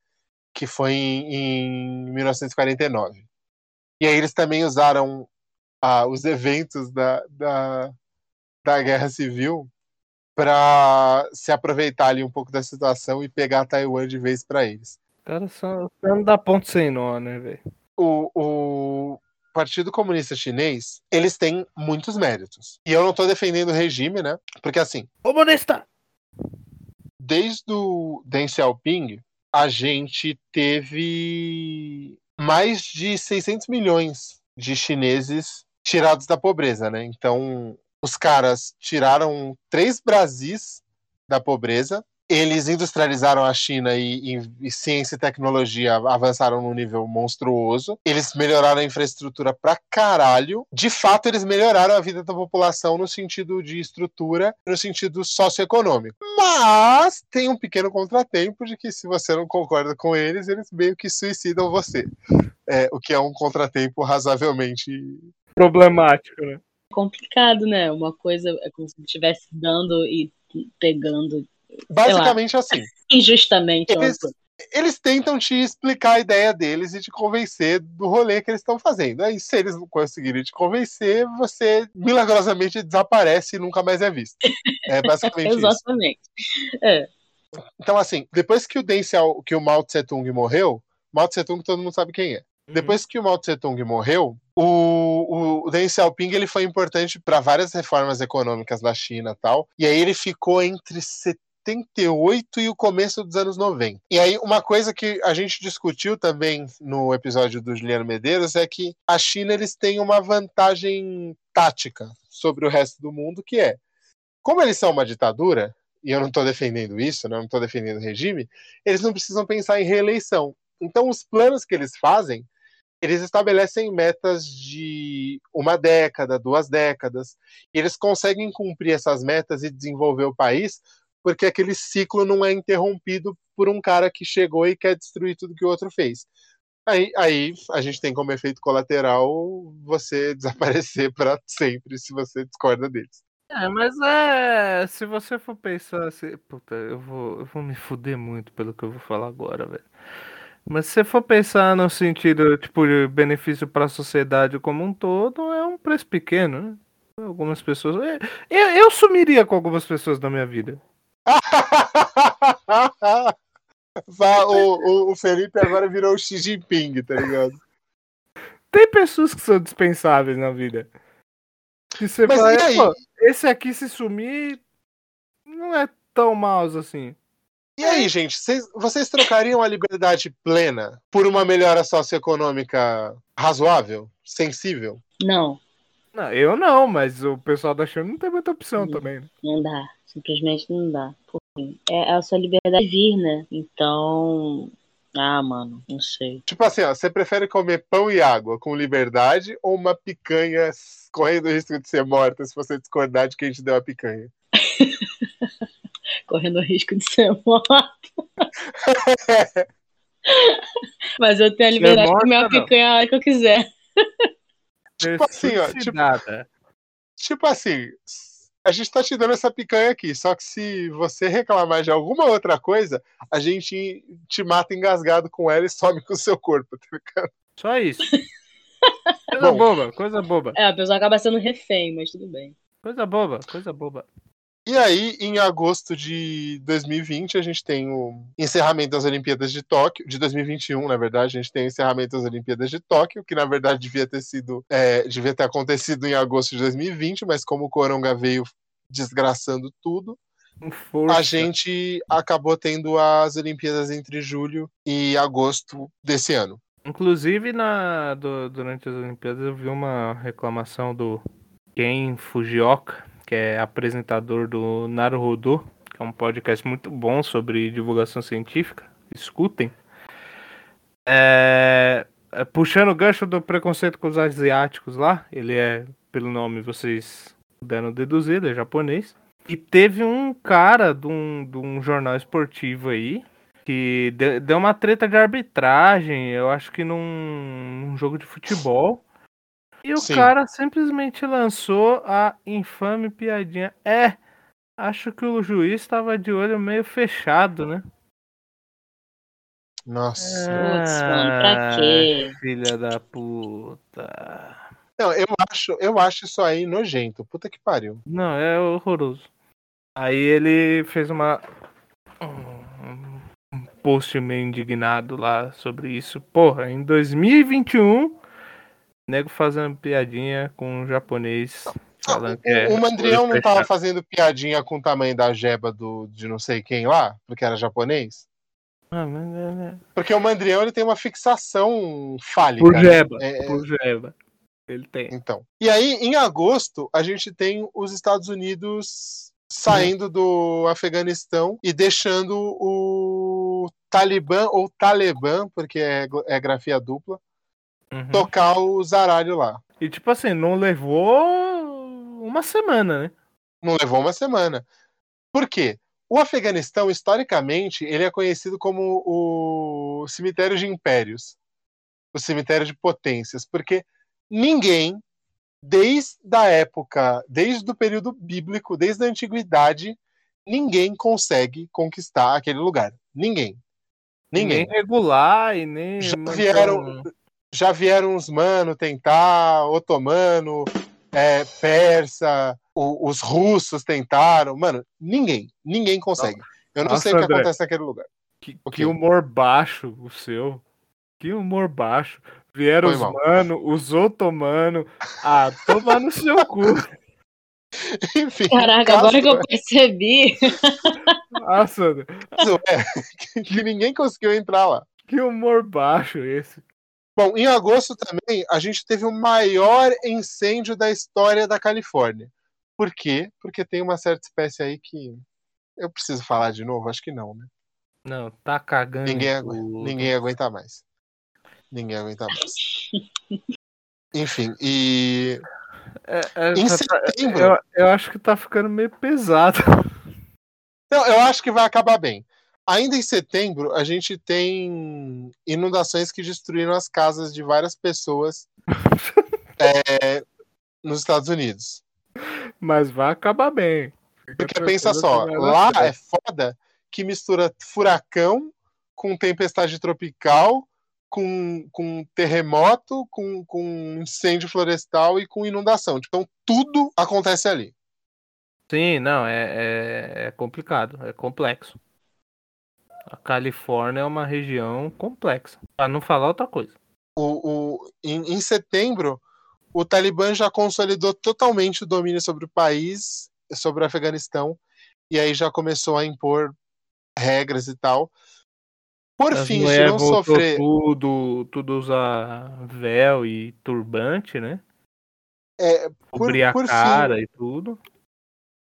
Speaker 3: Que foi em, em 1949. E aí eles também usaram ah, os eventos da, da, da Guerra Civil para se aproveitar ali um pouco da situação e pegar Taiwan de vez para eles.
Speaker 4: Cara, só só não dá ponto sem nó, né, velho?
Speaker 3: O, o Partido Comunista Chinês, eles têm muitos méritos. E eu não estou defendendo o regime, né? Porque assim,
Speaker 4: Comunista!
Speaker 3: desde o Deng Xiaoping, a gente teve mais de 600 milhões de chineses tirados da pobreza, né? Então, os caras tiraram três Brasis da pobreza, eles industrializaram a China e, e- e ciência e tecnologia avançaram num nível monstruoso. Eles melhoraram a infraestrutura pra caralho. De fato, eles melhoraram a vida da população no sentido de estrutura, no sentido socioeconômico. Mas tem um pequeno contratempo de que se você não concorda com eles, eles meio que suicidam você. É, o que é um contratempo razoavelmente.
Speaker 4: Problemático, né?
Speaker 2: Complicado, né? Uma coisa é como se estivesse dando e pegando
Speaker 3: Basicamente assim.
Speaker 2: injustamente.
Speaker 3: Eles, eles tentam te explicar a ideia deles e te convencer do rolê que eles estão fazendo. Aí, se eles não conseguirem te convencer, você milagrosamente desaparece e nunca mais é visto. É basicamente isso.
Speaker 2: Exatamente. É,
Speaker 3: Então, assim, depois que o Deng Xiao, que o Mao Tse Tung morreu, Mao Tse Tung todo mundo sabe quem é. Depois que o Mao Tse Tung morreu, o, o Deng Xiaoping ele foi importante para várias reformas econômicas da China e tal. E aí ele ficou entre 78 e o começo dos anos 90. E aí uma coisa que a gente discutiu também no episódio do Juliano Medeiros é que a China eles têm uma vantagem tática sobre o resto do mundo, que é como eles são uma ditadura, e eu não estou defendendo isso, né, eu não estou defendendo o regime, eles não precisam pensar em reeleição. Então, os planos que eles fazem, eles estabelecem metas de uma década, duas décadas, e eles conseguem cumprir essas metas e desenvolver o país, porque aquele ciclo não é interrompido por um cara que chegou e quer destruir tudo que o outro fez. Aí, aí a gente tem como efeito colateral você desaparecer para sempre se você discorda deles.
Speaker 4: É, mas é. Se você for pensar assim. Puta, eu vou, eu vou me fuder muito pelo que eu vou falar agora, velho. Mas se você for pensar no sentido, tipo, de benefício para a sociedade como um todo, é um preço pequeno, né? Algumas pessoas. é, Eu, eu sumiria com algumas pessoas da minha vida.
Speaker 3: Vá, o, o, o Felipe agora virou o Xi Jinping, tá ligado?
Speaker 4: Tem pessoas que são dispensáveis na vida. Que você
Speaker 3: Mas
Speaker 4: fala,
Speaker 3: e
Speaker 4: "É,
Speaker 3: aí?
Speaker 4: pô, esse aqui se sumir não é tão maus assim.
Speaker 3: E aí, gente, vocês, vocês trocariam a liberdade plena por uma melhora socioeconômica razoável, sensível?
Speaker 2: não,
Speaker 4: Não, eu não, mas o pessoal da China não tem muita opção
Speaker 2: Hum.
Speaker 4: também. né?
Speaker 2: não dá. Simplesmente não dá. Porque é a sua liberdade de vir, né? Então. Ah, mano, não sei.
Speaker 3: Tipo assim, ó, você prefere comer pão e água com liberdade ou uma picanha correndo o risco de ser morta se você discordar de quem te deu a picanha?
Speaker 2: Correndo o risco de ser morta. Mas eu tenho a liberdade de comer a picanha a hora que eu quiser.
Speaker 3: Tipo assim, ó, tipo, tipo assim, a gente tá te dando essa picanha aqui, só que se você reclamar de alguma outra coisa, a gente te mata engasgado com ela e some com o seu corpo, tá ligado?
Speaker 4: Só isso. Coisa
Speaker 3: Bom.
Speaker 4: boba, coisa boba.
Speaker 2: É, a pessoa acaba sendo refém, mas tudo bem.
Speaker 4: Coisa boba, coisa boba.
Speaker 3: E aí, em agosto de 2020, a gente tem o encerramento das Olimpíadas de Tóquio, de 2021, na verdade, a gente tem o encerramento das Olimpíadas de Tóquio, que na verdade devia ter sido, é, devia ter acontecido em agosto de 2020, mas como o Coronga veio desgraçando tudo,
Speaker 4: força.
Speaker 3: a gente acabou tendo as Olimpíadas entre julho e agosto desse ano.
Speaker 4: Inclusive, na, do- durante as Olimpíadas, eu vi uma reclamação do Ken Fujioka, que é apresentador do Naruhodo, que é um podcast muito bom sobre divulgação científica. Escutem. É, é, puxando o gancho do preconceito com os asiáticos lá, ele é, pelo nome vocês puderam deduzir, ele é japonês. E teve um cara de um, de um jornal esportivo aí, que de- deu uma treta de arbitragem, eu acho que num, num jogo de futebol. E o
Speaker 3: Sim.
Speaker 4: cara simplesmente lançou a infame piadinha. É, acho que o juiz estava de olho meio fechado, né?
Speaker 3: Nossa.
Speaker 2: Putz, mano, pra quê?
Speaker 4: Ah, Filha da puta.
Speaker 3: Não, eu acho, eu acho isso aí nojento. Puta que pariu.
Speaker 4: Não, é horroroso. Aí ele fez uma. um- um post meio indignado lá sobre isso. Porra, em 2021, nego fazendo piadinha com um japonês. Falando que é
Speaker 3: O, Mandrião não tava fazendo piadinha com o tamanho da jeba do, de não sei quem lá, porque era japonês?
Speaker 4: Ah, mas é- é-
Speaker 3: Porque o Mandrião ele tem uma fixação fálica.
Speaker 4: Por
Speaker 3: né?
Speaker 4: jeba,
Speaker 3: É, é,
Speaker 4: por jeba. Ele tem.
Speaker 3: então. E aí, em agosto, a gente tem os Estados Unidos saindo do Afeganistão e deixando o Talibã ou Talibã, porque é, é grafia dupla,
Speaker 4: Uhum.
Speaker 3: tocar o zaralho lá.
Speaker 4: E tipo assim, não levou uma semana, né?
Speaker 3: Não levou uma semana. Por quê? O Afeganistão, historicamente, ele é conhecido como o cemitério de impérios, o cemitério de potências, porque ninguém, desde a época, desde o período bíblico, desde a antiguidade, ninguém consegue conquistar aquele lugar. Ninguém. Ninguém.
Speaker 4: Nem regular e nem.
Speaker 3: Já vieram- já vieram os mano tentar, otomano, é, persa, o- os russos tentaram. Mano, ninguém, ninguém consegue. Eu não
Speaker 4: Nossa,
Speaker 3: sei o que
Speaker 4: André.
Speaker 3: acontece naquele lugar.
Speaker 4: Que,
Speaker 3: O
Speaker 4: que humor baixo o seu. Que humor baixo. Vieram
Speaker 3: Foi
Speaker 4: os
Speaker 3: mal.
Speaker 4: mano, os otomanos. Ah, tomar no seu cu.
Speaker 3: Enfim,
Speaker 2: Caraca,
Speaker 3: caso
Speaker 2: agora que eu percebi.
Speaker 4: Nossa, André,
Speaker 3: é que ninguém conseguiu entrar lá.
Speaker 4: que humor baixo esse.
Speaker 3: Bom, em agosto também a gente teve o maior incêndio da história da Califórnia. Por quê? Porque tem uma certa espécie aí que eu preciso falar de novo, acho que não, né?
Speaker 4: Não, tá cagando.
Speaker 3: Ninguém,
Speaker 4: em
Speaker 3: agu-
Speaker 4: tudo.
Speaker 3: ninguém aguenta mais. Ninguém aguenta mais. Enfim, e
Speaker 4: É, é,
Speaker 3: em
Speaker 4: tá-
Speaker 3: setembro.
Speaker 4: eu, eu acho que tá ficando meio pesado.
Speaker 3: Não, eu acho que vai acabar bem. Ainda em setembro, a gente tem inundações que destruíram as casas de várias pessoas é, nos Estados Unidos.
Speaker 4: Mas vai acabar bem.
Speaker 3: Porque pensa só, lá é foda que mistura furacão com tempestade tropical, com, com terremoto, com, com incêndio florestal e com inundação. Então tudo acontece ali.
Speaker 4: Sim, não, é, é, é complicado, é complexo. A Califórnia é uma região complexa, pra não falar outra coisa.
Speaker 3: o, o- em, em setembro, o Talibã já consolidou totalmente o domínio sobre o país, sobre o Afeganistão, e aí já começou a impor regras e tal. Por
Speaker 4: As
Speaker 3: fim,
Speaker 4: mulheres
Speaker 3: não sofrer.
Speaker 4: tudo, tudo usar véu e turbante, né?
Speaker 3: É,
Speaker 4: Cobrir a
Speaker 3: por fim-
Speaker 4: cara e tudo.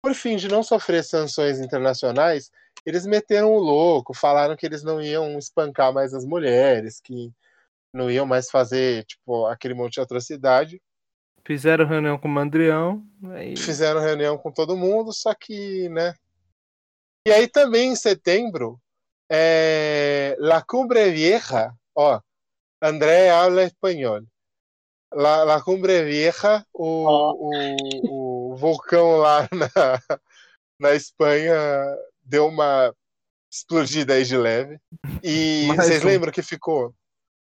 Speaker 3: Por fim, de não sofrer sanções internacionais, eles meteram o louco, falaram que eles não iam espancar mais as mulheres, que não iam mais fazer tipo aquele monte de atrocidade.
Speaker 4: Fizeram reunião com o Mandrião. Aí...
Speaker 3: fizeram reunião com todo mundo, só que, né? E aí também em setembro, é, La Cumbre Vieja, ó, André habla espanhol. La, La Cumbre Vieja, o, o, o vulcão lá na, na Espanha deu uma explodida aí de leve. E
Speaker 4: Mais
Speaker 3: vocês lembram que ficou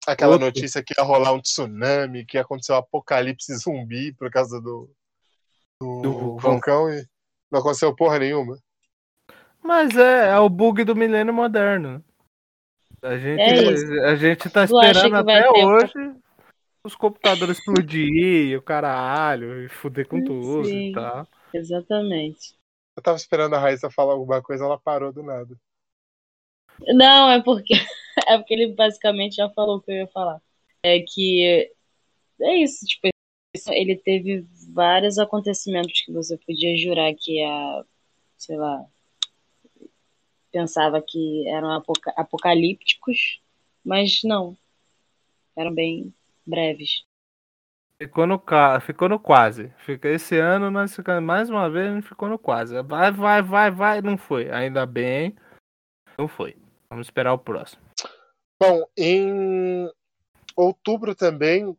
Speaker 3: aquela
Speaker 4: Outro.
Speaker 3: notícia que ia rolar um tsunami, que ia acontecer um apocalipse zumbi por causa do, do,
Speaker 4: Do vulcão.
Speaker 3: vulcão e não aconteceu porra nenhuma.
Speaker 4: Mas é, é o bug do milênio moderno. A gente,
Speaker 2: É
Speaker 4: a gente tá esperando até
Speaker 2: ter-
Speaker 4: hoje os computadores explodir, o caralho, e fuder com
Speaker 2: Sim.
Speaker 4: tudo e tal.
Speaker 2: Exatamente.
Speaker 3: Eu tava esperando a Raíssa falar alguma coisa, ela parou do nada.
Speaker 2: Não, é porque é porque ele basicamente já falou o que eu ia falar. É que é isso, tipo, ele teve vários acontecimentos que você podia jurar que a, sei lá, pensava que eram apoca- apocalípticos, mas não. Eram bem breves.
Speaker 4: Ficou no, ca- ficou no quase. Fica, esse ano nós ficamos mais uma vez, a gente ficou no quase. Vai, vai, vai, vai, não foi. Ainda bem, não foi. Vamos esperar o próximo.
Speaker 3: Bom, em outubro também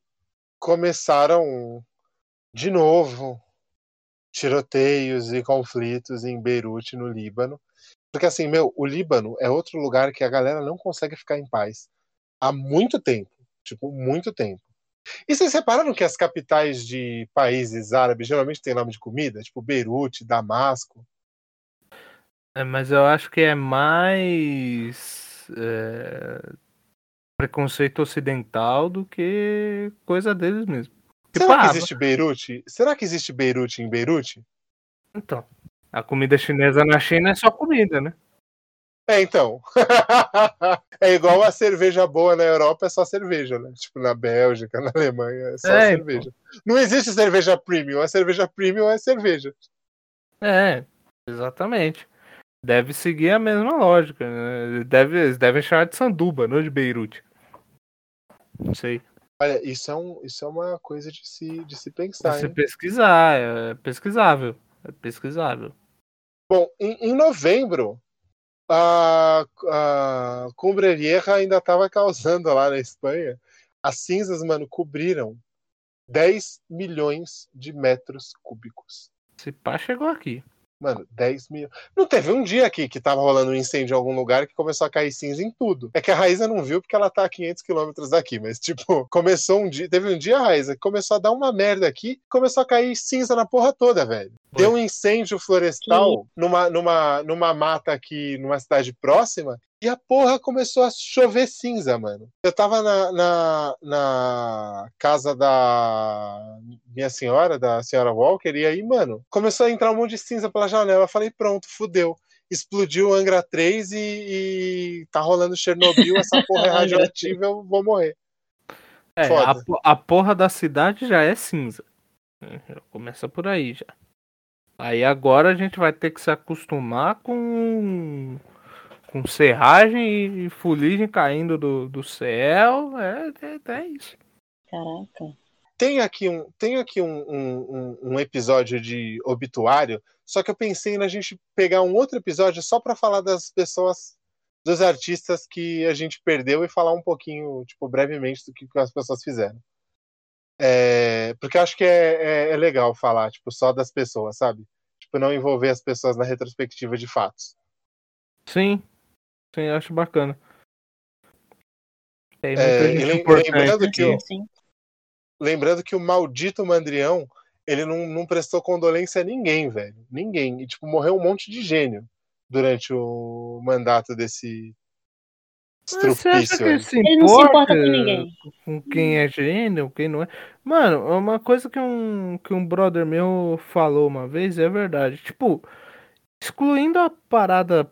Speaker 3: começaram de novo tiroteios e conflitos em Beirute, no Líbano. Porque assim, meu, o Líbano é outro lugar que a galera não consegue ficar em paz há muito tempo. Tipo, muito tempo. E vocês repararam que as capitais de países árabes geralmente têm nome de comida? Tipo Beirute, Damasco.
Speaker 4: É, mas eu acho que é mais é, preconceito ocidental do que coisa deles mesmo. Tipo,
Speaker 3: Será que existe Beirute? Será que existe Beirute em Beirute?
Speaker 4: Então, a comida chinesa na China é só comida, né?
Speaker 3: É, então. é igual a cerveja boa na Europa, é só cerveja, né? Tipo, na Bélgica, na Alemanha, é só
Speaker 4: É,
Speaker 3: cerveja. Não existe cerveja premium. A cerveja premium é cerveja.
Speaker 4: É, exatamente. Deve seguir a mesma lógica. Né? Deve, eles devem chamar de sanduba, não de Beirute. Não sei.
Speaker 3: Olha, isso é, um, isso é uma coisa de se, de se pensar,
Speaker 4: Se
Speaker 3: hein?
Speaker 4: pesquisar, é pesquisável. É pesquisável.
Speaker 3: Bom, em, em novembro, a, a Cumbre Vieja ainda estava causando lá na Espanha. As cinzas, mano, cobriram 10 milhões de metros cúbicos.
Speaker 4: Esse pá chegou aqui.
Speaker 3: Mano, 10 mil. Não teve um dia aqui que tava rolando um incêndio em algum lugar que começou a cair cinza em tudo. É que a Raíza não viu porque ela tá a 500 quilômetros daqui, mas tipo, começou um dia. Teve um dia, Raíza, que começou a dar uma merda aqui, começou a cair cinza na porra toda, velho. Deu um incêndio florestal numa, numa, numa mata aqui, numa cidade próxima, e a porra começou a chover cinza, mano. Eu tava na, na, na casa da minha senhora, da senhora Walker, e aí, mano, começou a entrar um monte de cinza pela janela. Eu falei, pronto, fudeu. Explodiu o Angra 3 e, e tá rolando Chernobyl, essa porra é radioativa, eu vou morrer.
Speaker 4: É, a, a porra da cidade já é cinza. Já Começa por aí já. Aí agora a gente vai ter que se acostumar com com serragem e, fuligem caindo do, do céu. É, é, é isso.
Speaker 2: Caraca.
Speaker 3: Tem aqui, um, tem aqui um, um, um- episódio de obituário, só que eu pensei na gente pegar um outro episódio só pra falar das pessoas, dos artistas que a gente perdeu e falar um pouquinho, tipo, brevemente do que, que as pessoas fizeram. É, porque eu acho que é, é- é legal falar, tipo, só das pessoas, sabe? Tipo, não envolver as pessoas na retrospectiva de fatos.
Speaker 4: Sim, sim, eu acho bacana.
Speaker 3: É, e
Speaker 4: importante
Speaker 3: lembrando que o-
Speaker 2: Sim.
Speaker 3: Lembrando que o maldito Mandrião, ele não, não prestou condolência a ninguém, velho. Ninguém. E, tipo, morreu um monte de gênio durante o mandato desse
Speaker 4: Mas você acha
Speaker 3: estrupício
Speaker 4: ele se
Speaker 2: Ele não se importa
Speaker 4: importa
Speaker 2: com ninguém.
Speaker 4: com quem é gênio, quem não é? Mano, uma coisa que um, que um brother meu falou uma vez é verdade. Tipo, excluindo a parada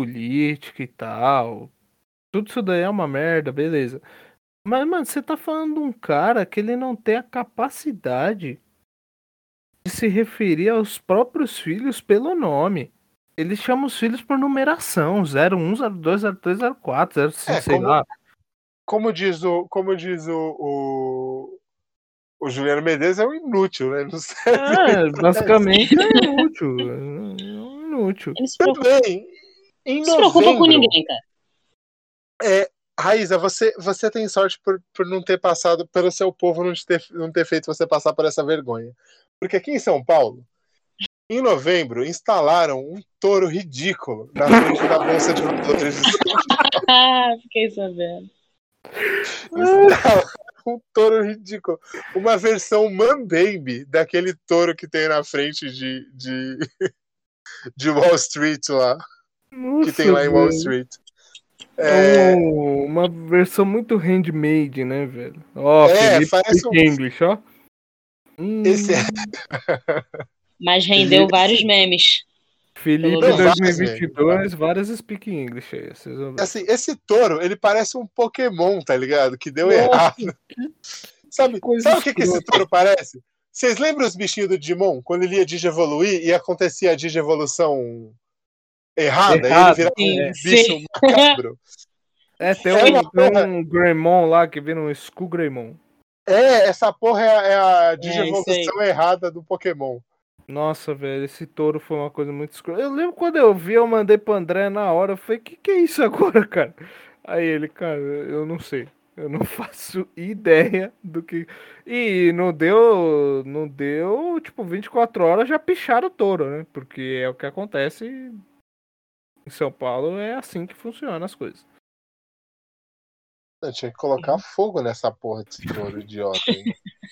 Speaker 4: política e tal, tudo isso daí é uma merda, beleza. Mas, mano, você tá falando de um cara que ele não tem a capacidade de se referir aos próprios filhos pelo nome. Ele chama os filhos por numeração, 01, 02, 03, 04, 05,
Speaker 3: É,
Speaker 4: sei
Speaker 3: como-
Speaker 4: lá.
Speaker 3: Como diz o, como diz o, o, o Juliano Medeiros, é um inútil, né?
Speaker 4: É, basicamente é inútil. É inútil.
Speaker 2: Se preocupa,
Speaker 3: Também, em
Speaker 2: não se preocupa com
Speaker 3: novembro,
Speaker 2: ninguém, cara.
Speaker 3: Raíza, você, você tem sorte por, por não ter passado, pelo seu povo não ter, não ter feito você passar por essa vergonha. Porque aqui em São Paulo, em novembro, instalaram um touro ridículo na frente da Bolsa de Valores de
Speaker 2: Ah, fiquei sabendo.
Speaker 3: Instalaram um touro ridículo. Uma versão Mambembe daquele touro que tem na frente de, de, de Wall Street lá. Que tem lá em Wall Street.
Speaker 4: É... uma versão muito handmade, né, velho? Ó,
Speaker 3: É,
Speaker 4: Felipe
Speaker 3: um-
Speaker 4: English, ó. Hum,
Speaker 3: Esse é
Speaker 2: Mas rendeu vários memes.
Speaker 4: Felipe
Speaker 2: Não,
Speaker 3: várias
Speaker 4: 2022, várias speak English aí. Vocês vão ver.
Speaker 3: assim, esse touro, ele parece um Pokémon, tá ligado? Que deu
Speaker 4: Nossa,
Speaker 3: errado. Sabe,
Speaker 4: coisa
Speaker 3: sabe o que, que esse touro parece? Vocês lembram os bichinhos do Digimon? Quando ele ia digievoluir e acontecia a digievolução errada,
Speaker 4: Errado,
Speaker 3: ele
Speaker 2: sim,
Speaker 3: um
Speaker 2: sim.
Speaker 3: bicho macabro.
Speaker 4: É, tem
Speaker 3: É
Speaker 4: um,
Speaker 3: porra.
Speaker 4: um Greymon lá que vira um Skull Greymon.
Speaker 3: É, essa porra é, a- é a
Speaker 2: isso aí.
Speaker 3: digievolução errada do Pokémon.
Speaker 4: Nossa, velho, esse touro foi uma coisa muito escrota. Eu lembro quando eu vi, eu mandei pro André na hora. Eu falei, que que é isso agora, cara? Aí ele, cara, eu não sei. Eu não faço ideia do que. E não deu. Não deu, tipo, 24 horas já picharam o touro, né? Porque é o que acontece em São Paulo, é assim que funcionam as coisas.
Speaker 3: Eu tinha que colocar fogo nessa porra desse touro idiota. hein?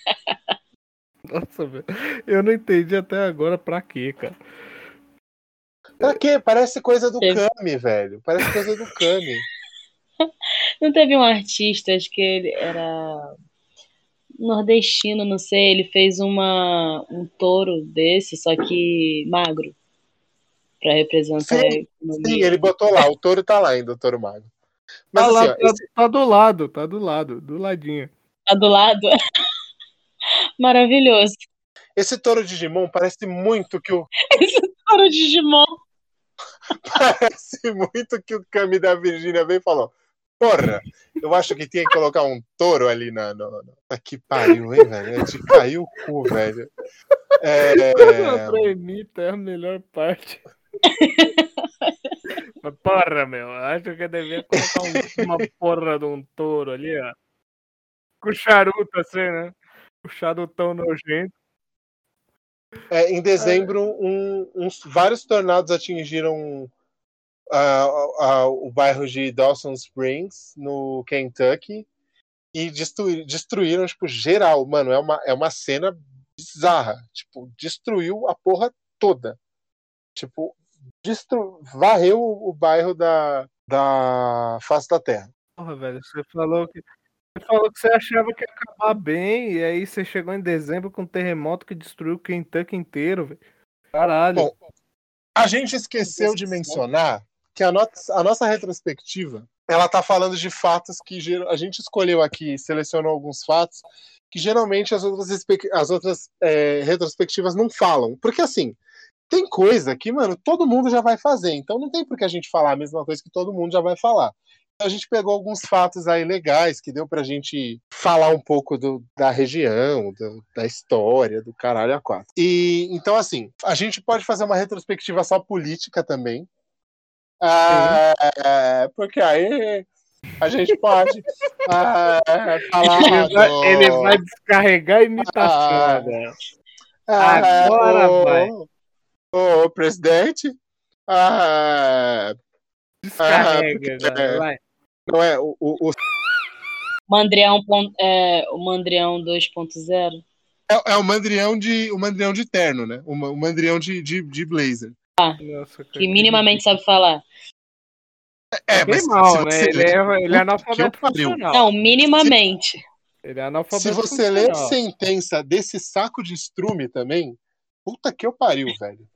Speaker 4: Nossa, velho. Eu não entendi até agora pra quê, cara.
Speaker 3: Pra quê? Parece coisa do
Speaker 2: Teve-
Speaker 3: Kami, velho. Parece coisa do Kami.
Speaker 2: Não teve um artista, acho que ele era nordestino, não sei, ele fez uma, um touro desse, só que magro, pra representar
Speaker 3: Sim,
Speaker 2: a
Speaker 3: Sim, ele botou lá. O touro tá lá ainda, o touro magro. Mas
Speaker 4: Tá, lá,
Speaker 3: assim, ó,
Speaker 4: tá,
Speaker 3: esse-
Speaker 4: tá do lado, tá do lado, do ladinho.
Speaker 2: Tá do lado. Maravilhoso.
Speaker 3: esse touro Digimon parece muito que o
Speaker 2: Esse touro Digimon.
Speaker 3: parece muito que o Kami da Virgínia veio e falou: Porra, eu acho que tinha que colocar um touro ali na. No, no... Puta Que pariu, hein, velho? É de cair o cu, velho. É,
Speaker 4: A imita é a melhor parte. Porra, meu, acho que eu devia colocar um- uma porra de um touro ali, ó. Com charuto assim, né? O charutão nojento.
Speaker 3: é, em dezembro, um- uns, vários tornados atingiram ah, ah, o bairro de Dawson Springs, no Kentucky, e destruí- destruíram, tipo, geral. Mano, é uma, é uma cena bizarra. Tipo, destruiu a porra toda. Tipo, destru... varreu o bairro da, da face da terra.
Speaker 4: Porra, velho, você falou que. Você falou que você achava que ia acabar bem, e aí você chegou em dezembro com um terremoto que destruiu o Kentucky inteiro, velho. Caralho.
Speaker 3: Bom, A gente esqueceu de mencionar que a, not- a nossa retrospectiva ela tá falando de fatos que a gente escolheu aqui, selecionou alguns fatos que geralmente as outras, as outras é, retrospectivas não falam. Porque assim, tem coisa que, mano, todo mundo já vai fazer. Então não tem por que a gente falar a mesma coisa que todo mundo já vai falar. Então, A gente pegou alguns fatos aí legais que deu pra gente falar um pouco do- da região, do- da história, do caralho a quatro. E então, assim, a gente pode fazer uma retrospectiva só política também. Ah, é, porque aí a gente pode ah, falar.
Speaker 4: Ele vai,
Speaker 3: do-
Speaker 4: ele vai descarregar a imitação,
Speaker 3: Ah,
Speaker 4: velho.
Speaker 3: ah,
Speaker 4: agora
Speaker 3: o-
Speaker 4: vai.
Speaker 3: O presidente. Ah,
Speaker 4: Descarrega,
Speaker 3: porque-
Speaker 4: velho. Vai.
Speaker 3: não é o, o, o-
Speaker 2: Mandrião, é, o Mandrião 2.0.
Speaker 3: é, é o mandrião de o mandrião de terno, né? O, o mandrião de, de, de blazer.
Speaker 4: Nossa, cara,
Speaker 2: Que minimamente sabe falar.
Speaker 3: É,
Speaker 4: Bem
Speaker 3: mas
Speaker 4: mal,
Speaker 3: se
Speaker 4: né? Ele é, ele é analfabeto funcional.
Speaker 2: Não, minimamente.
Speaker 4: Ele é analfabeto
Speaker 3: Se você ler
Speaker 4: funcional.
Speaker 3: sentença desse saco de estrume também, puta que eu pariu, velho.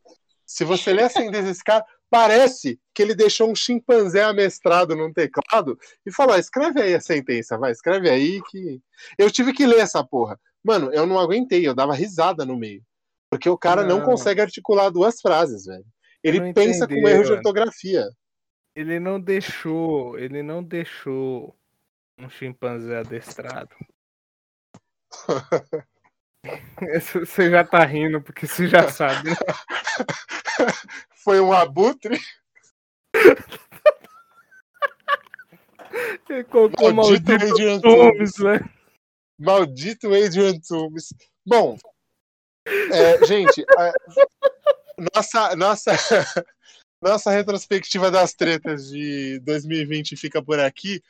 Speaker 3: Se você ler a sentença desse cara, parece que ele deixou um chimpanzé amestrado num teclado e falou: "Ah, escreve aí a sentença, vai, escreve aí que. Eu tive que ler essa porra. Mano, eu não aguentei, eu dava risada no meio. Porque o cara não,
Speaker 4: Não.
Speaker 3: consegue articular duas frases, velho. Ele
Speaker 4: não
Speaker 3: pensa com
Speaker 4: entendeu,
Speaker 3: erro de ortografia.
Speaker 4: Ele não deixou, ele não deixou um chimpanzé adestrado. Você já tá rindo porque você já sabe. né?
Speaker 3: Foi um abutre.
Speaker 4: Ele colocou o
Speaker 3: Maldito
Speaker 4: maldito
Speaker 3: Adrian Toomes.
Speaker 4: velho.
Speaker 3: Maldito Adrian Toomes. Bom, é, gente, a- nossa, nossa, nossa retrospectiva das tretas de 2020 fica por aqui,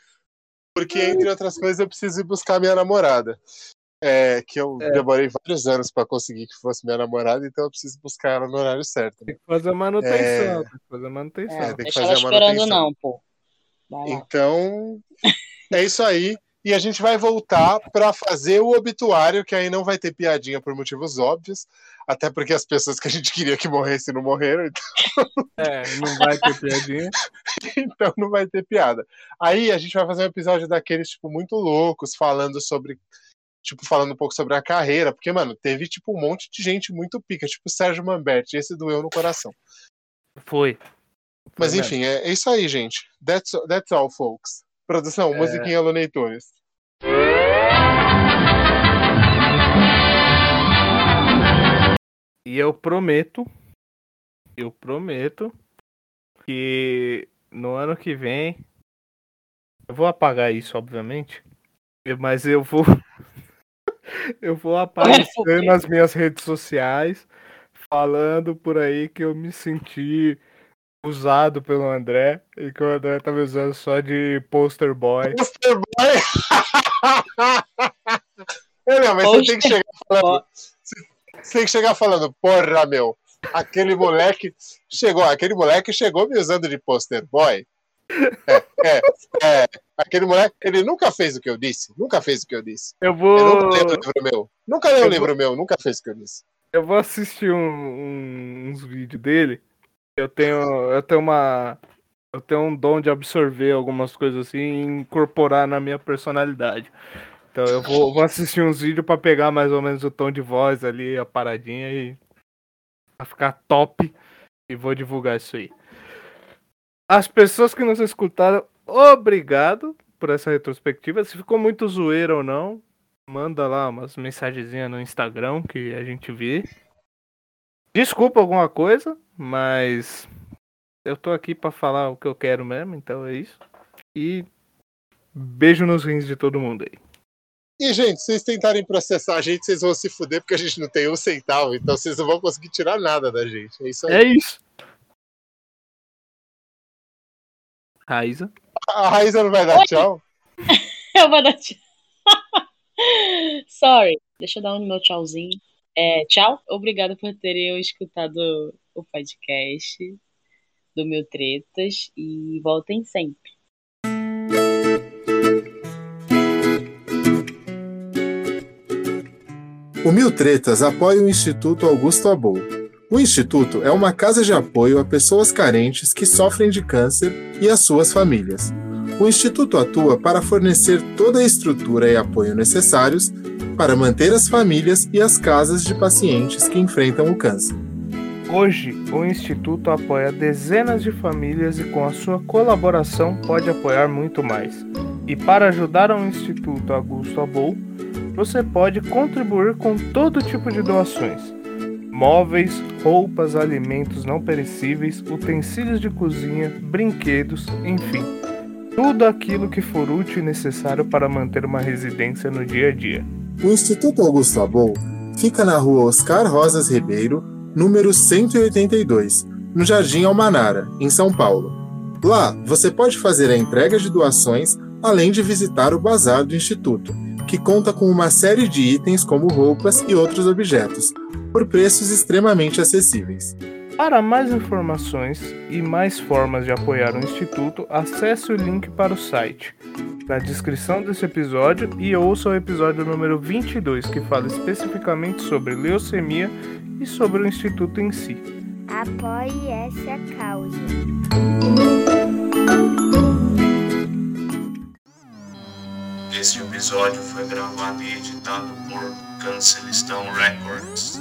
Speaker 3: porque, entre outras coisas, eu preciso ir buscar minha namorada. É, que eu demorei vários anos para conseguir que fosse minha namorada, então eu preciso buscar ela no horário certo. né?
Speaker 4: Tem que fazer a manutenção.
Speaker 3: É.
Speaker 4: Tem que fazer a manutenção.
Speaker 3: É, tem que fazer a
Speaker 2: esperando
Speaker 3: manutenção.
Speaker 2: não, pô.
Speaker 3: Então, é isso aí. E a gente vai voltar para fazer o obituário, que aí não vai ter piadinha por motivos óbvios, até porque as pessoas que a gente queria que morressem não morreram, então,
Speaker 4: É, não vai ter piadinha.
Speaker 3: então não vai ter piada. Aí a gente vai fazer um episódio daqueles, tipo, muito loucos, falando sobre. Tipo, falando um pouco sobre a carreira, porque, mano, teve, tipo, um monte de gente muito pica, tipo o Sérgio Mamberti, esse doeu no coração.
Speaker 4: Foi.
Speaker 3: Mas
Speaker 4: Foi
Speaker 3: enfim, é, é isso aí, gente. That's, that's all, folks. Produção,
Speaker 4: É.
Speaker 3: musiquinha Looney Tunes.
Speaker 4: E eu prometo, eu prometo que no ano que vem eu vou apagar isso, obviamente, mas eu vou eu vou aparecer nas minhas redes sociais falando por aí que eu me senti usado pelo André e que o André tá me usando só de poster boy.
Speaker 3: Poster Boy! É, não, mas você tem que chegar falando. Você tem que chegar falando, porra, meu. Aquele moleque chegou, aquele moleque chegou me usando de poster boy. É, é, é. Aquele moleque, ele nunca fez o que eu disse. Nunca fez o que eu disse.
Speaker 4: Eu vou
Speaker 3: nunca leu um livro meu. Nunca leu
Speaker 4: Eu
Speaker 3: livro meu, nunca fez o que eu disse.
Speaker 4: Eu vou assistir um- um- uns vídeos dele. Eu tenho, eu tenho uma, eu tenho um dom de absorver algumas coisas assim e incorporar na minha personalidade. Então eu vou, vou assistir uns vídeos pra pegar mais ou menos o tom de voz ali, a paradinha e pra ficar top e vou divulgar isso aí. As pessoas que nos escutaram, obrigado por essa retrospectiva. Se ficou muito zoeira ou não, manda lá umas mensagenzinhas no Instagram que a gente vê. Desculpa alguma coisa, mas eu tô aqui pra falar o que eu quero mesmo, então é isso. E beijo nos rins de todo mundo aí.
Speaker 3: E, gente, se vocês tentarem processar a gente, vocês vão se fuder, porque a gente não tem um centavo, então vocês não vão conseguir tirar nada da gente. É isso aí.
Speaker 4: É isso. Raíza.
Speaker 3: A Raíza não vai dar
Speaker 2: Oi.
Speaker 3: tchau?
Speaker 2: Eu vou dar tchau. Sorry. Deixa eu dar um meu tchauzinho. É, tchau. Obrigada por terem escutado o podcast do Meu Tretas e voltem sempre.
Speaker 3: O Mil Tretas apoia o Instituto Augusto Abou. O Instituto é uma casa de apoio a pessoas carentes que sofrem de câncer e às suas famílias. O Instituto atua para fornecer toda a estrutura e apoio necessários para manter as famílias e as casas de pacientes que enfrentam o câncer.
Speaker 4: Hoje, o Instituto apoia dezenas de famílias e, com a sua colaboração, pode apoiar muito mais. E para ajudar o Instituto Augusto Abou, você pode contribuir com todo tipo de doações: móveis, roupas, alimentos não perecíveis, utensílios de cozinha, brinquedos, enfim, tudo aquilo que for útil e necessário para manter uma residência no dia a dia.
Speaker 3: O Instituto Augusto Abou fica na rua Oscar Rosas Ribeiro, número 182, no Jardim Almanara, em São Paulo. Lá, você pode fazer a entrega de doações, além de visitar o bazar do Instituto, que conta com uma série de itens como roupas e outros objetos, por preços extremamente acessíveis.
Speaker 4: Para mais informações e mais formas de apoiar o Instituto, acesse o link para o site na descrição desse episódio e ouça o episódio número 22, que fala especificamente sobre leucemia e sobre o Instituto em si.
Speaker 8: Apoie essa causa.
Speaker 9: Este episódio foi gravado e editado por Cancelistão Records.